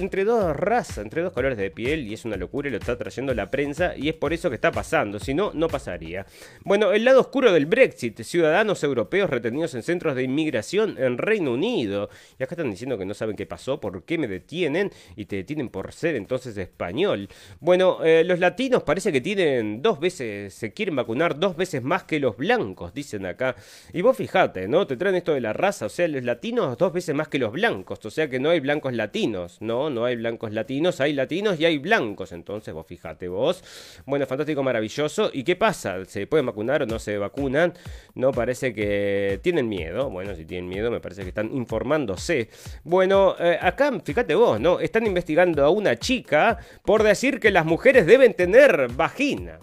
entre dos razas, entre dos colores de piel, y es una locura y lo está trayendo la prensa, y es por eso que está pasando, si no, no pasaría. Bueno, el lado oscuro del Brexit, ciudadanos europeos retenidos en centros de inmigración en Reino Unido. Y acá están diciendo que no saben qué pasó, por qué me detienen, y te detienen por ser entonces español. Bueno, eh, los latinos parece que tienen dos veces, se quieren vacunar dos veces más que los blancos, dicen acá. Y vos fijate, ¿no? Te traen esto de la raza, o sea, los latinos dos veces más que los blancos, o sea que no hay blancos latinos, no, no hay blancos latinos, hay latinos y hay blancos, entonces vos fijate vos. Bueno, fantástico, maravilloso. ¿Y qué pasa? ¿Se pueden vacunar o no se vacunan? No, parece que tienen miedo. Bueno, si tienen miedo, me parece que están informándose. Bueno, eh, acá, fíjate vos, ¿no? Están investigando a una chica por decir que las mujeres deben tener vagina.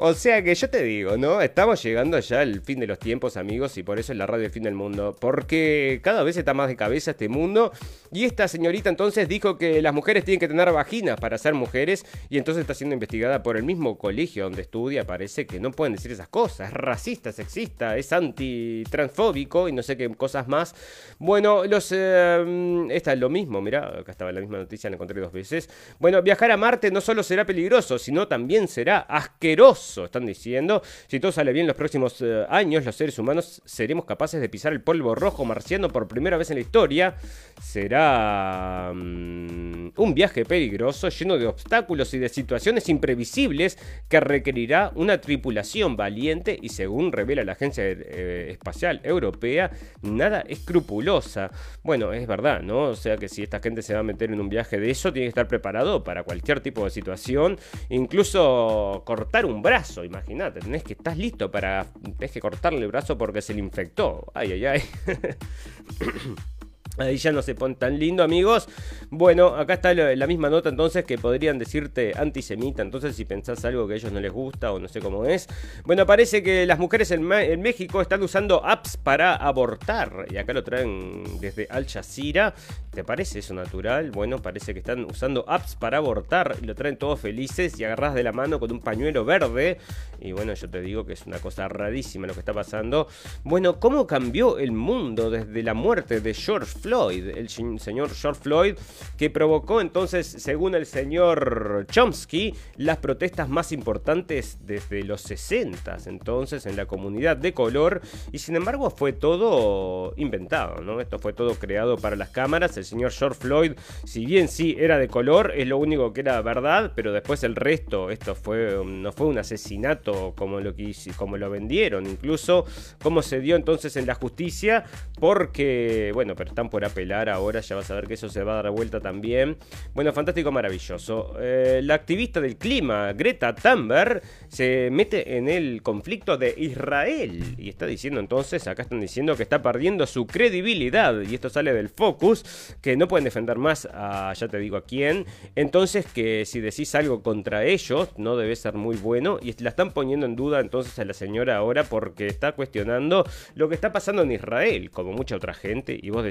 O sea que yo te digo, ¿no? Estamos llegando ya al fin de los tiempos, amigos, y por eso es la radio del fin del mundo. Porque cada vez está más de cabeza este mundo. Y esta señorita entonces dijo que las mujeres tienen que tener vaginas para ser mujeres. Y entonces está siendo investigada por el mismo colegio donde estudia. Parece que no pueden decir esas cosas. Es racista, sexista, es antitransfóbico y no sé qué cosas más. Bueno, los. Eh, esta es lo mismo, mirá, acá estaba la misma noticia, la encontré dos veces. Bueno, viajar a Marte no solo será peligroso, sino también será asqueroso están diciendo. Si todo sale bien los próximos eh, años, los seres humanos seremos capaces de pisar el polvo rojo marciano por primera vez en la historia. Será mm, un viaje peligroso, lleno de obstáculos y de situaciones imprevisibles que requerirá una tripulación valiente y según revela la Agencia eh, Espacial Europea, nada escrupulosa. Bueno, es verdad, ¿no? O sea que si esta gente se va a meter en un viaje de eso, tiene que estar preparado para cualquier tipo de situación, incluso cortar un brazo imagínate, tenés que estás listo para tenés que cortarle el brazo porque se le infectó. Ay, ay, ay. [COUGHS] Ahí ya no se pone tan lindo, amigos. Bueno, acá está la misma nota entonces que podrían decirte antisemita. Entonces, si pensás algo que a ellos no les gusta o no sé cómo es. Bueno, parece que las mujeres en, México están usando apps para abortar. Y acá lo traen desde Al Jazeera. ¿Te parece eso natural? Bueno, parece que están usando apps para abortar. Y lo traen todos felices y agarras de la mano con un pañuelo verde. Y bueno, yo te digo que es una cosa rarísima lo que está pasando. Bueno, ¿cómo cambió el mundo desde la muerte de George Floyd, el señor George Floyd, que provocó entonces, según el señor Chomsky, las protestas más importantes desde los 60 entonces en la comunidad de color y sin embargo fue todo inventado, ¿no? Esto fue todo creado para las cámaras, el señor George Floyd, si bien sí era de color, es lo único que era verdad, pero después el resto, esto fue no fue un asesinato como lo que como lo vendieron, incluso cómo se dio entonces en la justicia, porque bueno, pero están por apelar ahora, ya vas a ver que eso se va a dar vuelta también. Bueno, fantástico, maravilloso. Eh, la activista del clima, Greta Thunberg, se mete en el conflicto de Israel y está diciendo entonces, acá están diciendo que está perdiendo su credibilidad y esto sale del Focus, que no pueden defender más a, ya te digo a quién, entonces que si decís algo contra ellos no debe ser muy bueno y la están poniendo en duda entonces a la señora ahora porque está cuestionando lo que está pasando en Israel, como mucha otra gente, y vos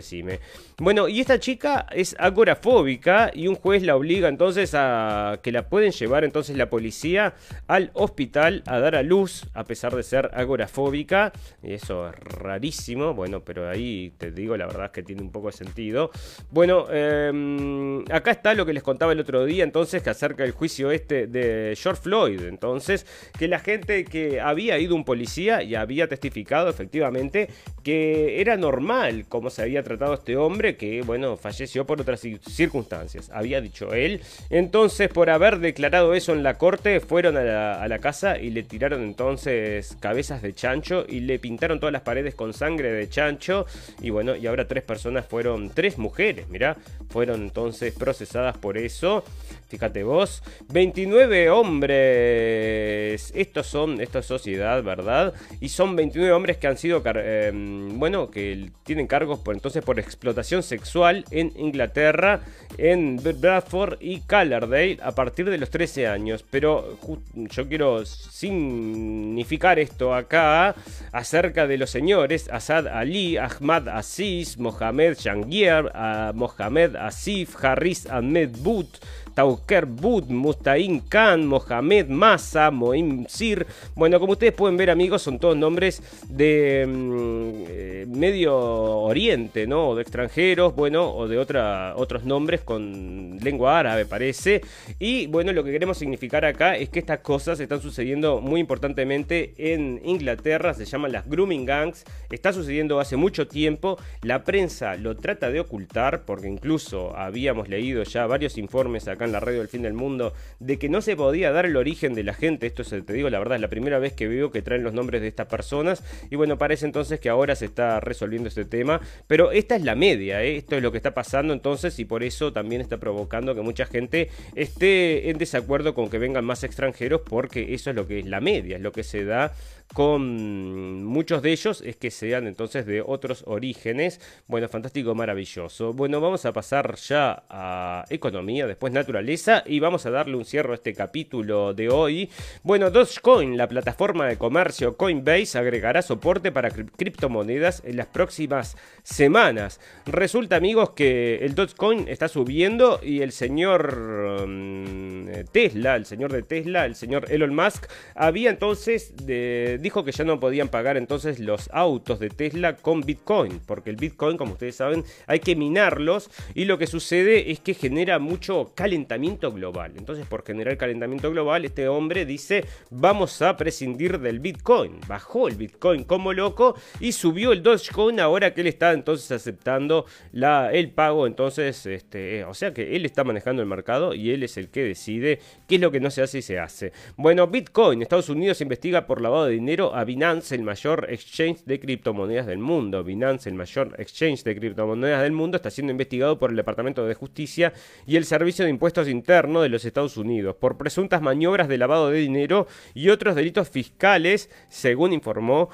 bueno, y esta chica es agorafóbica y un juez la obliga entonces a que la pueden llevar entonces la policía al hospital a dar a luz a pesar de ser agorafóbica. Y eso es rarísimo, bueno, pero ahí te digo la verdad es que tiene un poco de sentido. Bueno, em, acá está lo que les contaba el otro día entonces que acerca del juicio este de George Floyd. Entonces, que la gente que había ido un policía y había testificado efectivamente que era normal como se había tratado este hombre que, bueno, falleció por otras circunstancias, había dicho él. Entonces, por haber declarado eso en la corte, fueron a la, casa y le tiraron entonces cabezas de chancho y le pintaron todas las paredes con sangre de chancho. Y bueno, y ahora tres personas fueron, tres mujeres, mirá, fueron entonces procesadas por eso. Fíjate vos, 29 hombres, estos son, esta sociedad, ¿verdad? Y son 29 hombres que han sido, eh, bueno, que tienen cargos por entonces por explotación sexual en Inglaterra, en Bradford y Callerdale a partir de los 13 años. Pero yo quiero significar esto acá acerca de los señores Asad Ali, Ahmad Aziz, Mohamed Jangier, Mohamed Asif, Harris Ahmed Boot, Tauker Bud, Mustain Khan, Mohamed Massa, Moim Sir. Bueno, como ustedes pueden ver, amigos, son todos nombres de mm, eh, Medio Oriente, ¿no? O de extranjeros, bueno, o de otra, otros nombres con lengua árabe, parece. Y bueno, lo que queremos significar acá es que estas cosas están sucediendo muy importantemente en Inglaterra, se llaman las grooming gangs. Está sucediendo hace mucho tiempo. La prensa lo trata de ocultar, porque incluso habíamos leído ya varios informes acá en la radio del fin del mundo, de que no se podía dar el origen de la gente. Esto se te digo, la verdad, es la primera vez que veo que traen los nombres de estas personas. Y bueno, parece entonces que ahora se está resolviendo este tema. Pero esta es la media, ¿eh? esto es lo que está pasando entonces y por eso también está provocando que mucha gente esté en desacuerdo con que vengan más extranjeros porque eso es lo que es la media, es lo que se da con muchos de ellos es que sean entonces de otros orígenes. Bueno, fantástico, maravilloso. Bueno, vamos a pasar ya a economía, después naturaleza y vamos a darle un cierre a este capítulo de hoy. Bueno, Dogecoin, la plataforma de comercio Coinbase, agregará soporte para criptomonedas en las próximas semanas. Resulta, amigos, que el Dogecoin está subiendo y el señor mm, Tesla, el señor de Tesla, el señor Elon Musk, había entonces de dijo que ya no podían pagar entonces los autos de Tesla con Bitcoin, porque el Bitcoin, como ustedes saben, hay que minarlos y lo que sucede es que genera mucho calentamiento global. Entonces, por generar calentamiento global, este hombre dice, vamos a prescindir del Bitcoin. Bajó el Bitcoin como loco y subió el Dogecoin ahora que él está entonces aceptando la, el pago. Entonces, este, o sea que él está manejando el mercado y él es el que decide qué es lo que no se hace y se hace. Bueno, Bitcoin, Estados Unidos investiga por lavado de dinero a Binance, el mayor exchange de criptomonedas del mundo. Binance, el mayor exchange de criptomonedas del mundo, está siendo investigado por el Departamento de Justicia y el Servicio de Impuestos Internos de los Estados Unidos por presuntas maniobras de lavado de dinero y otros delitos fiscales, según informó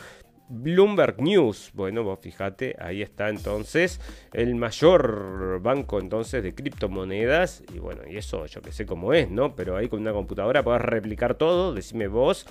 Bloomberg News. Bueno, vos fíjate, ahí está entonces el mayor banco entonces de criptomonedas. Y bueno, y eso yo que sé cómo es, ¿no? Pero ahí con una computadora podés replicar todo, decime vos.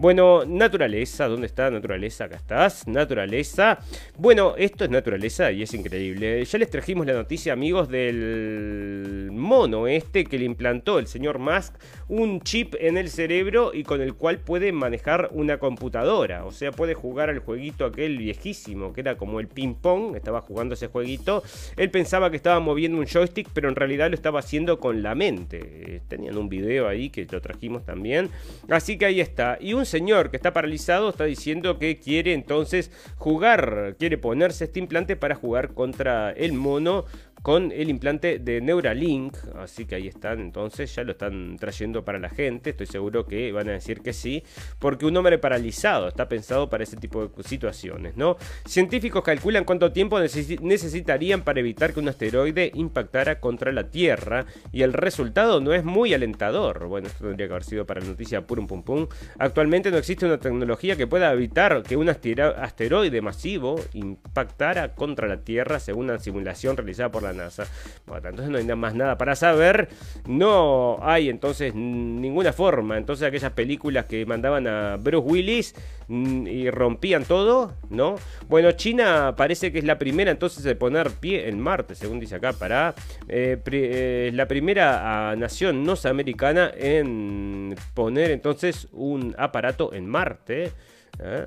Bueno, naturaleza, ¿dónde está naturaleza? Acá estás, naturaleza. Bueno, esto es naturaleza y es increíble. Ya les trajimos la noticia, amigos, del mono este que le implantó el señor Musk un chip en el cerebro y con el cual puede manejar una computadora. O sea, puede jugar al jueguito aquel viejísimo, que era como el ping pong, estaba jugando ese jueguito. Él pensaba que estaba moviendo un joystick, pero en realidad lo estaba haciendo con la mente. Tenían un video ahí que lo trajimos también. Así que ahí está. Y un señor que está paralizado está diciendo que quiere entonces jugar, quiere ponerse este implante para jugar contra el mono con el implante de Neuralink. Así que ahí están, entonces ya lo están trayendo para la gente. Estoy seguro que van a decir que sí, porque un hombre paralizado está pensado para ese tipo de situaciones, ¿no? Científicos calculan cuánto tiempo necesitarían para evitar que un asteroide impactara contra la Tierra y el resultado no es muy alentador. Bueno, esto tendría que haber sido para la noticia purum pum pum. Actualmente no existe una tecnología que pueda evitar que un asteroide masivo impactara contra la Tierra según una simulación realizada por la NASA. Bueno, entonces no hay más nada para saber. No hay entonces ninguna forma. Entonces aquellas películas que mandaban a Bruce Willis mm, y rompían todo, ¿no? Bueno, China parece que es la primera entonces de poner pie en Marte, según dice acá, para eh, eh, la primera ah, nación norteamericana en poner entonces un aparato en Marte. ¿eh?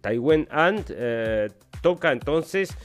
Taiwan Ant toca entonces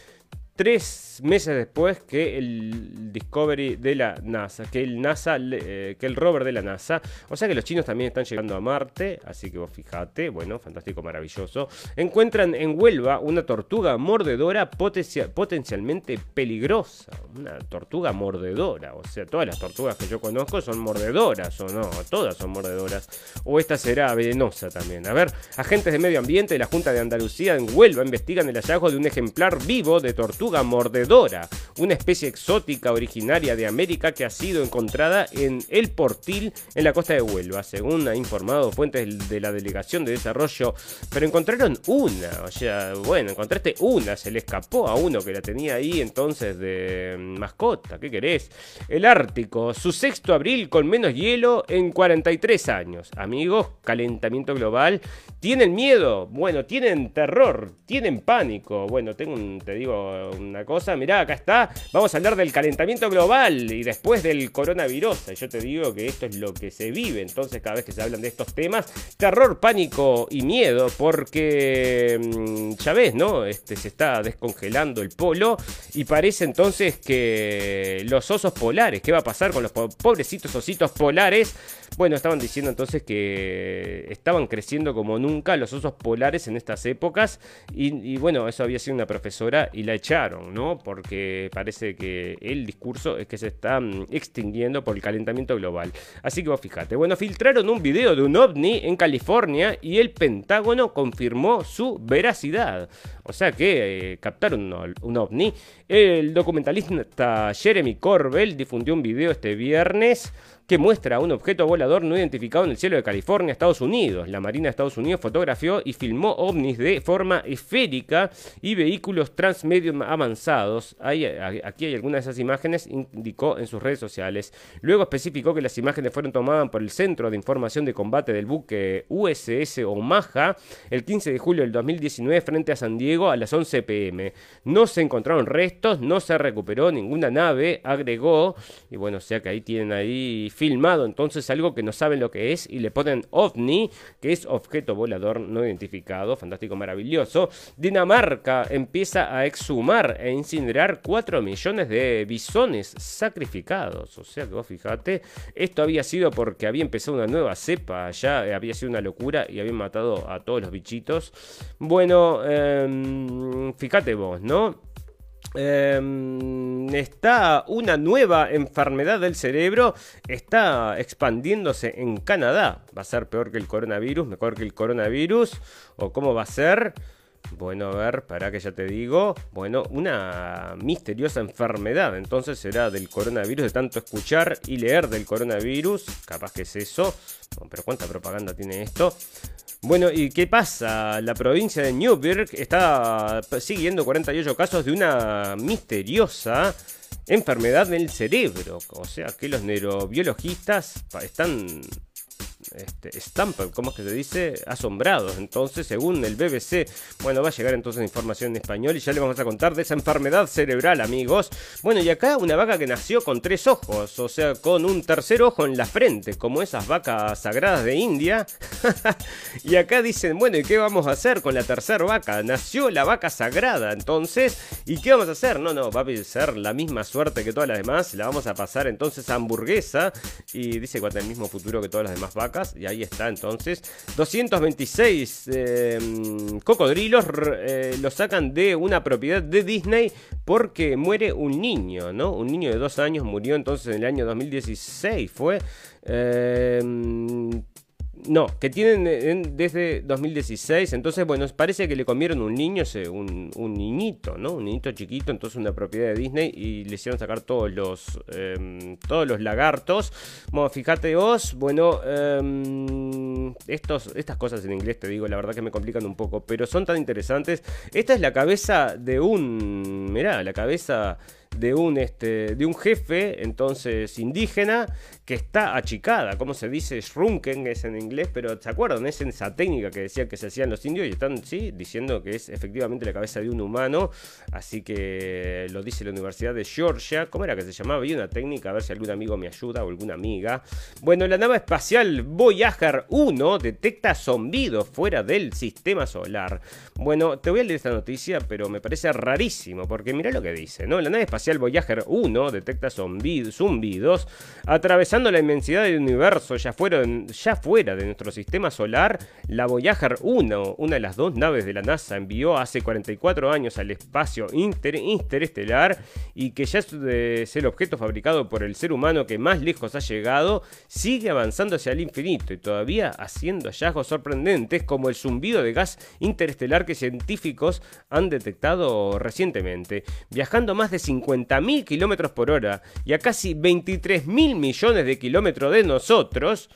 tres meses después que el Discovery de la NASA, que el NASA, eh, que el rover de la NASA. O sea que los chinos también están llegando a Marte, así que vos fijate, bueno, fantástico, maravilloso. Encuentran en Huelva una tortuga mordedora potencialmente peligrosa. Una tortuga mordedora, o sea, todas las tortugas que yo conozco son mordedoras, o no, todas son mordedoras. O esta será venenosa también. A ver, agentes de medio ambiente de la Junta de Andalucía en Huelva investigan el hallazgo de un ejemplar vivo de tortuga mordedora, una especie exótica originaria de América que ha sido encontrada en El Portil, en la costa de Huelva, según ha informado fuentes de la Delegación de Desarrollo. Pero encontraron una, o sea, bueno, encontraste una, se le escapó a uno que la tenía ahí entonces de mascota, ¿qué querés? El Ártico, su sexto abril con menos hielo en 43 años. Amigos, calentamiento global. ¿Tienen miedo? Bueno, tienen terror, tienen pánico. Bueno, tengo un, te digo, una cosa. Mirá, acá está. Vamos a hablar del calentamiento global y después del coronavirus. Yo te digo que esto es lo que se vive. Entonces, cada vez que se hablan de estos temas, terror, pánico y miedo, porque mm, ya ves, ¿no? Este, se está descongelando el polo y parece entonces que los osos polares, ¿qué va a pasar con los pobrecitos ositos polares? Bueno, estaban diciendo entonces que estaban creciendo como nunca los osos polares en estas épocas y, bueno, eso había sido una profesora y la echaron, ¿no? Porque parece que el discurso es que se está mm, extinguiendo por el calentamiento global. Así que vos fíjate. Bueno, filtraron un video de un ovni en California y el Pentágono confirmó su veracidad. O sea que eh, captaron un, un ovni. El documentalista Jeremy Corbell difundió un video este viernes que muestra un objeto volador no identificado en el cielo de California, Estados Unidos. La Marina de Estados Unidos fotografió y filmó ovnis de forma esférica y vehículos transmedio avanzados. aquí hay algunas de esas imágenes, indicó en sus redes sociales. Luego especificó que las imágenes fueron tomadas por el Centro de Información de Combate del buque USS Omaha el 15 de julio del 2019 frente a San Diego a las 11 pm. No se encontraron restos, no se recuperó ninguna nave, agregó. Y bueno, o sea que ahí tienen ahí filmado entonces algo que no saben lo que es y le ponen ovni, que es objeto volador no identificado, fantástico, maravilloso. Dinamarca empieza a exhumar e incinerar 4 millones de bisones sacrificados. O sea que vos fijate, esto había sido porque había empezado una nueva cepa, ya había sido una locura y habían matado a todos los bichitos. Bueno, eh, fíjate vos, ¿no? Em, está una nueva enfermedad del cerebro, está expandiéndose en Canadá. Va a ser peor que el coronavirus, mejor que el coronavirus, o cómo va a ser. Bueno, a ver, para que ya te digo. Bueno, una misteriosa enfermedad. Entonces será del coronavirus, de tanto escuchar y leer del coronavirus. Capaz que es eso. Pero cuánta propaganda tiene esto. Bueno, ¿y qué pasa? La provincia de Newburgh está siguiendo 48 casos de una misteriosa enfermedad del cerebro. O sea que los neurobiologistas están este, ¿cómo es que se dice? Asombrados. Entonces, según el BBC, bueno, va a llegar entonces información en español y ya le vamos a contar de esa enfermedad cerebral, amigos. Bueno, y acá una vaca que nació con tres ojos, o sea, con un tercer ojo en la frente, como esas vacas sagradas de India. [LAUGHS] y acá dicen, bueno, ¿y qué vamos a hacer con la tercera vaca? Nació la vaca sagrada, entonces, ¿y qué vamos a hacer? No, no, va a ser la misma suerte que todas las demás, la vamos a pasar entonces a hamburguesa y dice que va a tener el mismo futuro que todas las demás vacas y ahí está entonces. 226 em, cocodrilos eh, lo sacan de una propiedad de Disney porque muere un niño, ¿no? Un niño de dos años murió entonces en el año 2016, fue. Em, no, que tienen desde 2016. Entonces, bueno, parece que le comieron un niño, un, un, niñito, ¿no? Un niñito chiquito, entonces una propiedad de Disney y le hicieron sacar todos los, em, todos los lagartos. Bueno, fíjate vos, bueno, em, estos, estas cosas en inglés te digo, la verdad que me complican un poco, pero son tan interesantes. Esta es la cabeza de un, mirá, la cabeza de un, este, de un jefe, entonces indígena, que está achicada, como se dice, shrunken es en inglés, pero ¿se acuerdan? Es en esa técnica que decían que se hacían los indios y están, sí, diciendo que es efectivamente la cabeza de un humano, así que lo dice la Universidad de Georgia, ¿cómo era que se llamaba? Y una técnica, a ver si algún amigo me ayuda o alguna amiga. Bueno, la nave espacial Voyager 1 detecta zombidos fuera del sistema solar. Bueno, te voy a leer esta noticia, pero me parece rarísimo, porque mira lo que dice, ¿no? La nave espacial espacial Voyager 1 detecta zumbidos atravesando la inmensidad del universo ya fuera, ya fuera de nuestro sistema solar. La Voyager 1, una de las dos naves de la NASA, envió hace 44 años al espacio interestelar y que ya es el objeto fabricado por el ser humano que más lejos ha llegado, sigue avanzando hacia el infinito y todavía haciendo hallazgos sorprendentes como el zumbido de gas interestelar que científicos han detectado recientemente, viajando más de 50 50.000 kilómetros por hora y a casi 23 mil millones de kilómetros de nosotros,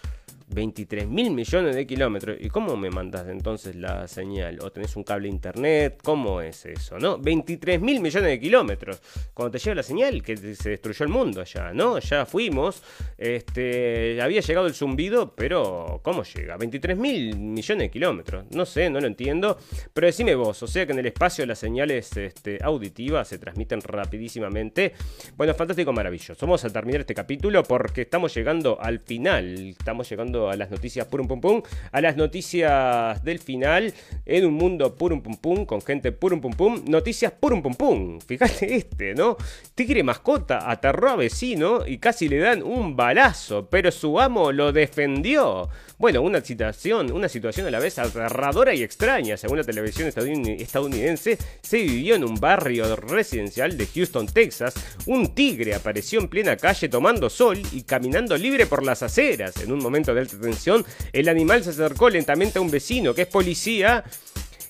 23 mil millones de kilómetros. ¿Y cómo me mandas entonces la señal? ¿O tenés un cable internet? ¿Cómo es eso? ¿No? 23 mil millones de kilómetros. Cuando te llega la señal, que se destruyó el mundo ya, ¿no? Ya fuimos. Este, había llegado el zumbido, pero ¿cómo llega? 23 mil millones de kilómetros. No sé, no lo entiendo. Pero decime vos, o sea que en el espacio las señales este, auditivas se transmiten rapidísimamente. Bueno, fantástico, maravilloso. Vamos a terminar este capítulo porque estamos llegando al final. Estamos llegando a las noticias purum pum pum, a las noticias del final, en un mundo purum pum pum, con gente purum pum pum, noticias purum pum pum. [LAUGHS] Fíjate este, ¿no? Tigre mascota aterró a vecino y casi le dan un balazo, pero su amo lo defendió. Bueno, una situación, una situación a la vez aterradora y extraña, según la televisión estadounidense, se vivió en un barrio residencial de Houston, Texas. Un tigre apareció en plena calle tomando sol y caminando libre por las aceras. En un momento de alta tensión, el animal se acercó lentamente a un vecino que es policía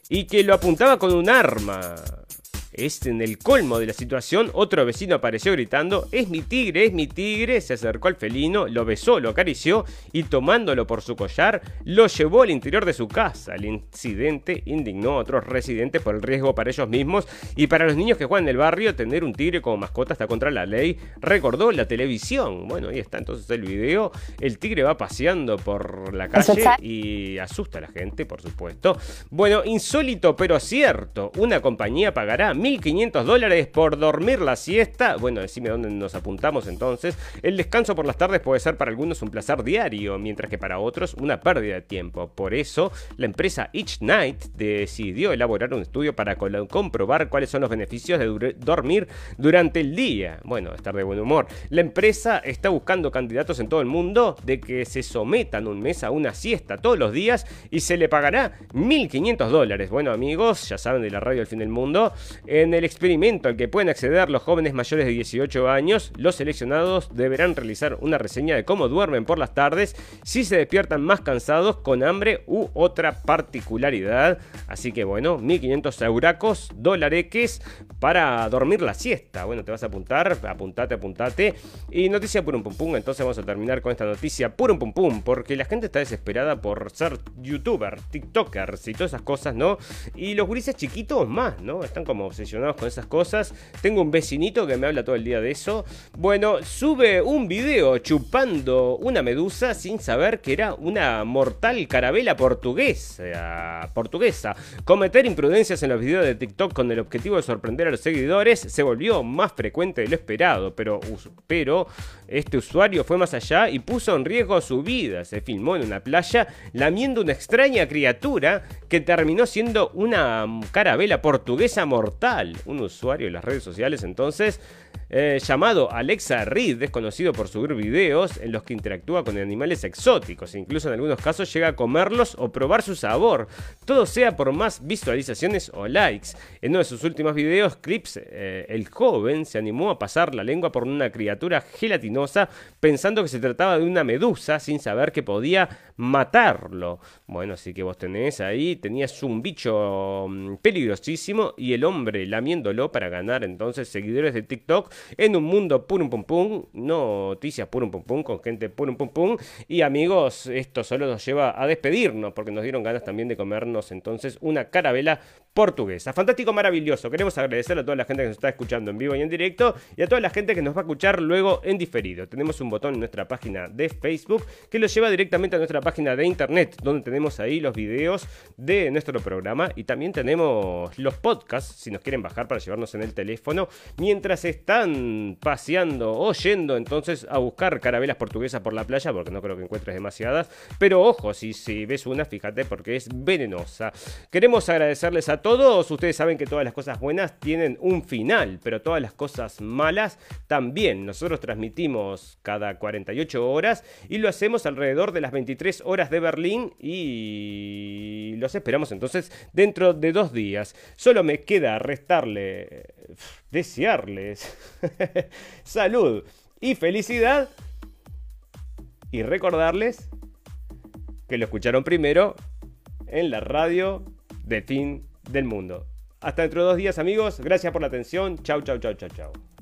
y que lo apuntaba con un arma. Es en el colmo de la situación, otro vecino apareció gritando, es mi tigre, es mi tigre, se acercó al felino, lo besó, lo acarició y tomándolo por su collar, lo llevó al interior de su casa. El incidente indignó a otros residentes por el riesgo para ellos mismos y para los niños que juegan en el barrio, tener un tigre como mascota está contra la ley, recordó la televisión. Bueno, ahí está entonces el video, el tigre va paseando por la calle y asusta a la gente, por supuesto. Bueno, insólito pero cierto, una compañía pagará 1.500 dólares por dormir la siesta. Bueno, decime dónde nos apuntamos entonces. El descanso por las tardes puede ser para algunos un placer diario, mientras que para otros una pérdida de tiempo. Por eso, la empresa Each Night decidió elaborar un estudio para comprobar cuáles son los beneficios de dormir durante el día. Bueno, estar de buen humor. La empresa está buscando candidatos en todo el mundo de que se sometan un mes a una siesta todos los días y se le pagará 1.500 dólares. Bueno, amigos, ya saben de la radio del fin del mundo. En el experimento al que pueden acceder los jóvenes mayores de 18 años, los seleccionados deberán realizar una reseña de cómo duermen por las tardes, si se despiertan más cansados, con hambre u otra particularidad. Así que bueno, 1500 euracos, dolareques para dormir la siesta. Bueno, te vas a apuntar, apuntate, apuntate. Y noticia purum pum pum, entonces vamos a terminar con esta noticia purum pum pum, porque la gente está desesperada por ser youtuber, tiktokers y todas esas cosas, ¿no? Y los gurises chiquitos más, ¿no? Están como con esas cosas. Tengo un vecinito que me habla todo el día de eso. Bueno, sube un video chupando una medusa sin saber que era una mortal carabela portuguesa. portuguesa. Cometer imprudencias en los videos de TikTok con el objetivo de sorprender a los seguidores se volvió más frecuente de lo esperado, pero, pero este usuario fue más allá y puso en riesgo su vida. Se filmó en una playa lamiendo una extraña criatura que terminó siendo una carabela portuguesa mortal un usuario de las redes sociales entonces eh, llamado Alexa Reed, desconocido por subir videos en los que interactúa con animales exóticos, incluso en algunos casos llega a comerlos o probar su sabor, todo sea por más visualizaciones o likes. En uno de sus últimos videos, clips, eh, el joven se animó a pasar la lengua por una criatura gelatinosa pensando que se trataba de una medusa sin saber que podía matarlo. Bueno, así que vos tenés ahí, tenías un bicho mm, peligrosísimo y el hombre lamiéndolo para ganar entonces seguidores de TikTok en un mundo purum pum pum, noticias purum pum pum con gente purum pum pum. Y amigos, esto solo nos lleva a despedirnos porque nos dieron ganas también de comernos entonces una carabela portuguesa. Fantástico, maravilloso. Queremos agradecer a toda la gente que nos está escuchando en vivo y en directo y a toda la gente que nos va a escuchar luego en diferido. Tenemos un botón en nuestra página de Facebook que lo lleva directamente a nuestra página de internet donde tenemos ahí los videos de nuestro programa y también tenemos los podcasts si nos quieren bajar para llevarnos en el teléfono mientras están paseando o yendo entonces a buscar carabelas portuguesas por la playa porque no creo que encuentres demasiadas. Pero ojo, si, si ves una, fíjate porque es venenosa. Queremos agradecerles a todos. Ustedes saben que todas las cosas buenas tienen un final, pero todas las cosas malas también. Nosotros transmitimos cada 48 horas y lo hacemos alrededor de las 23 horas de Berlín y los esperamos entonces dentro de dos días. Solo me queda restarle, desearles [LAUGHS] salud y felicidad y recordarles que lo escucharon primero en la radio de fin del mundo. Hasta dentro de dos días amigos, gracias por la atención, chau chau chau chau chau.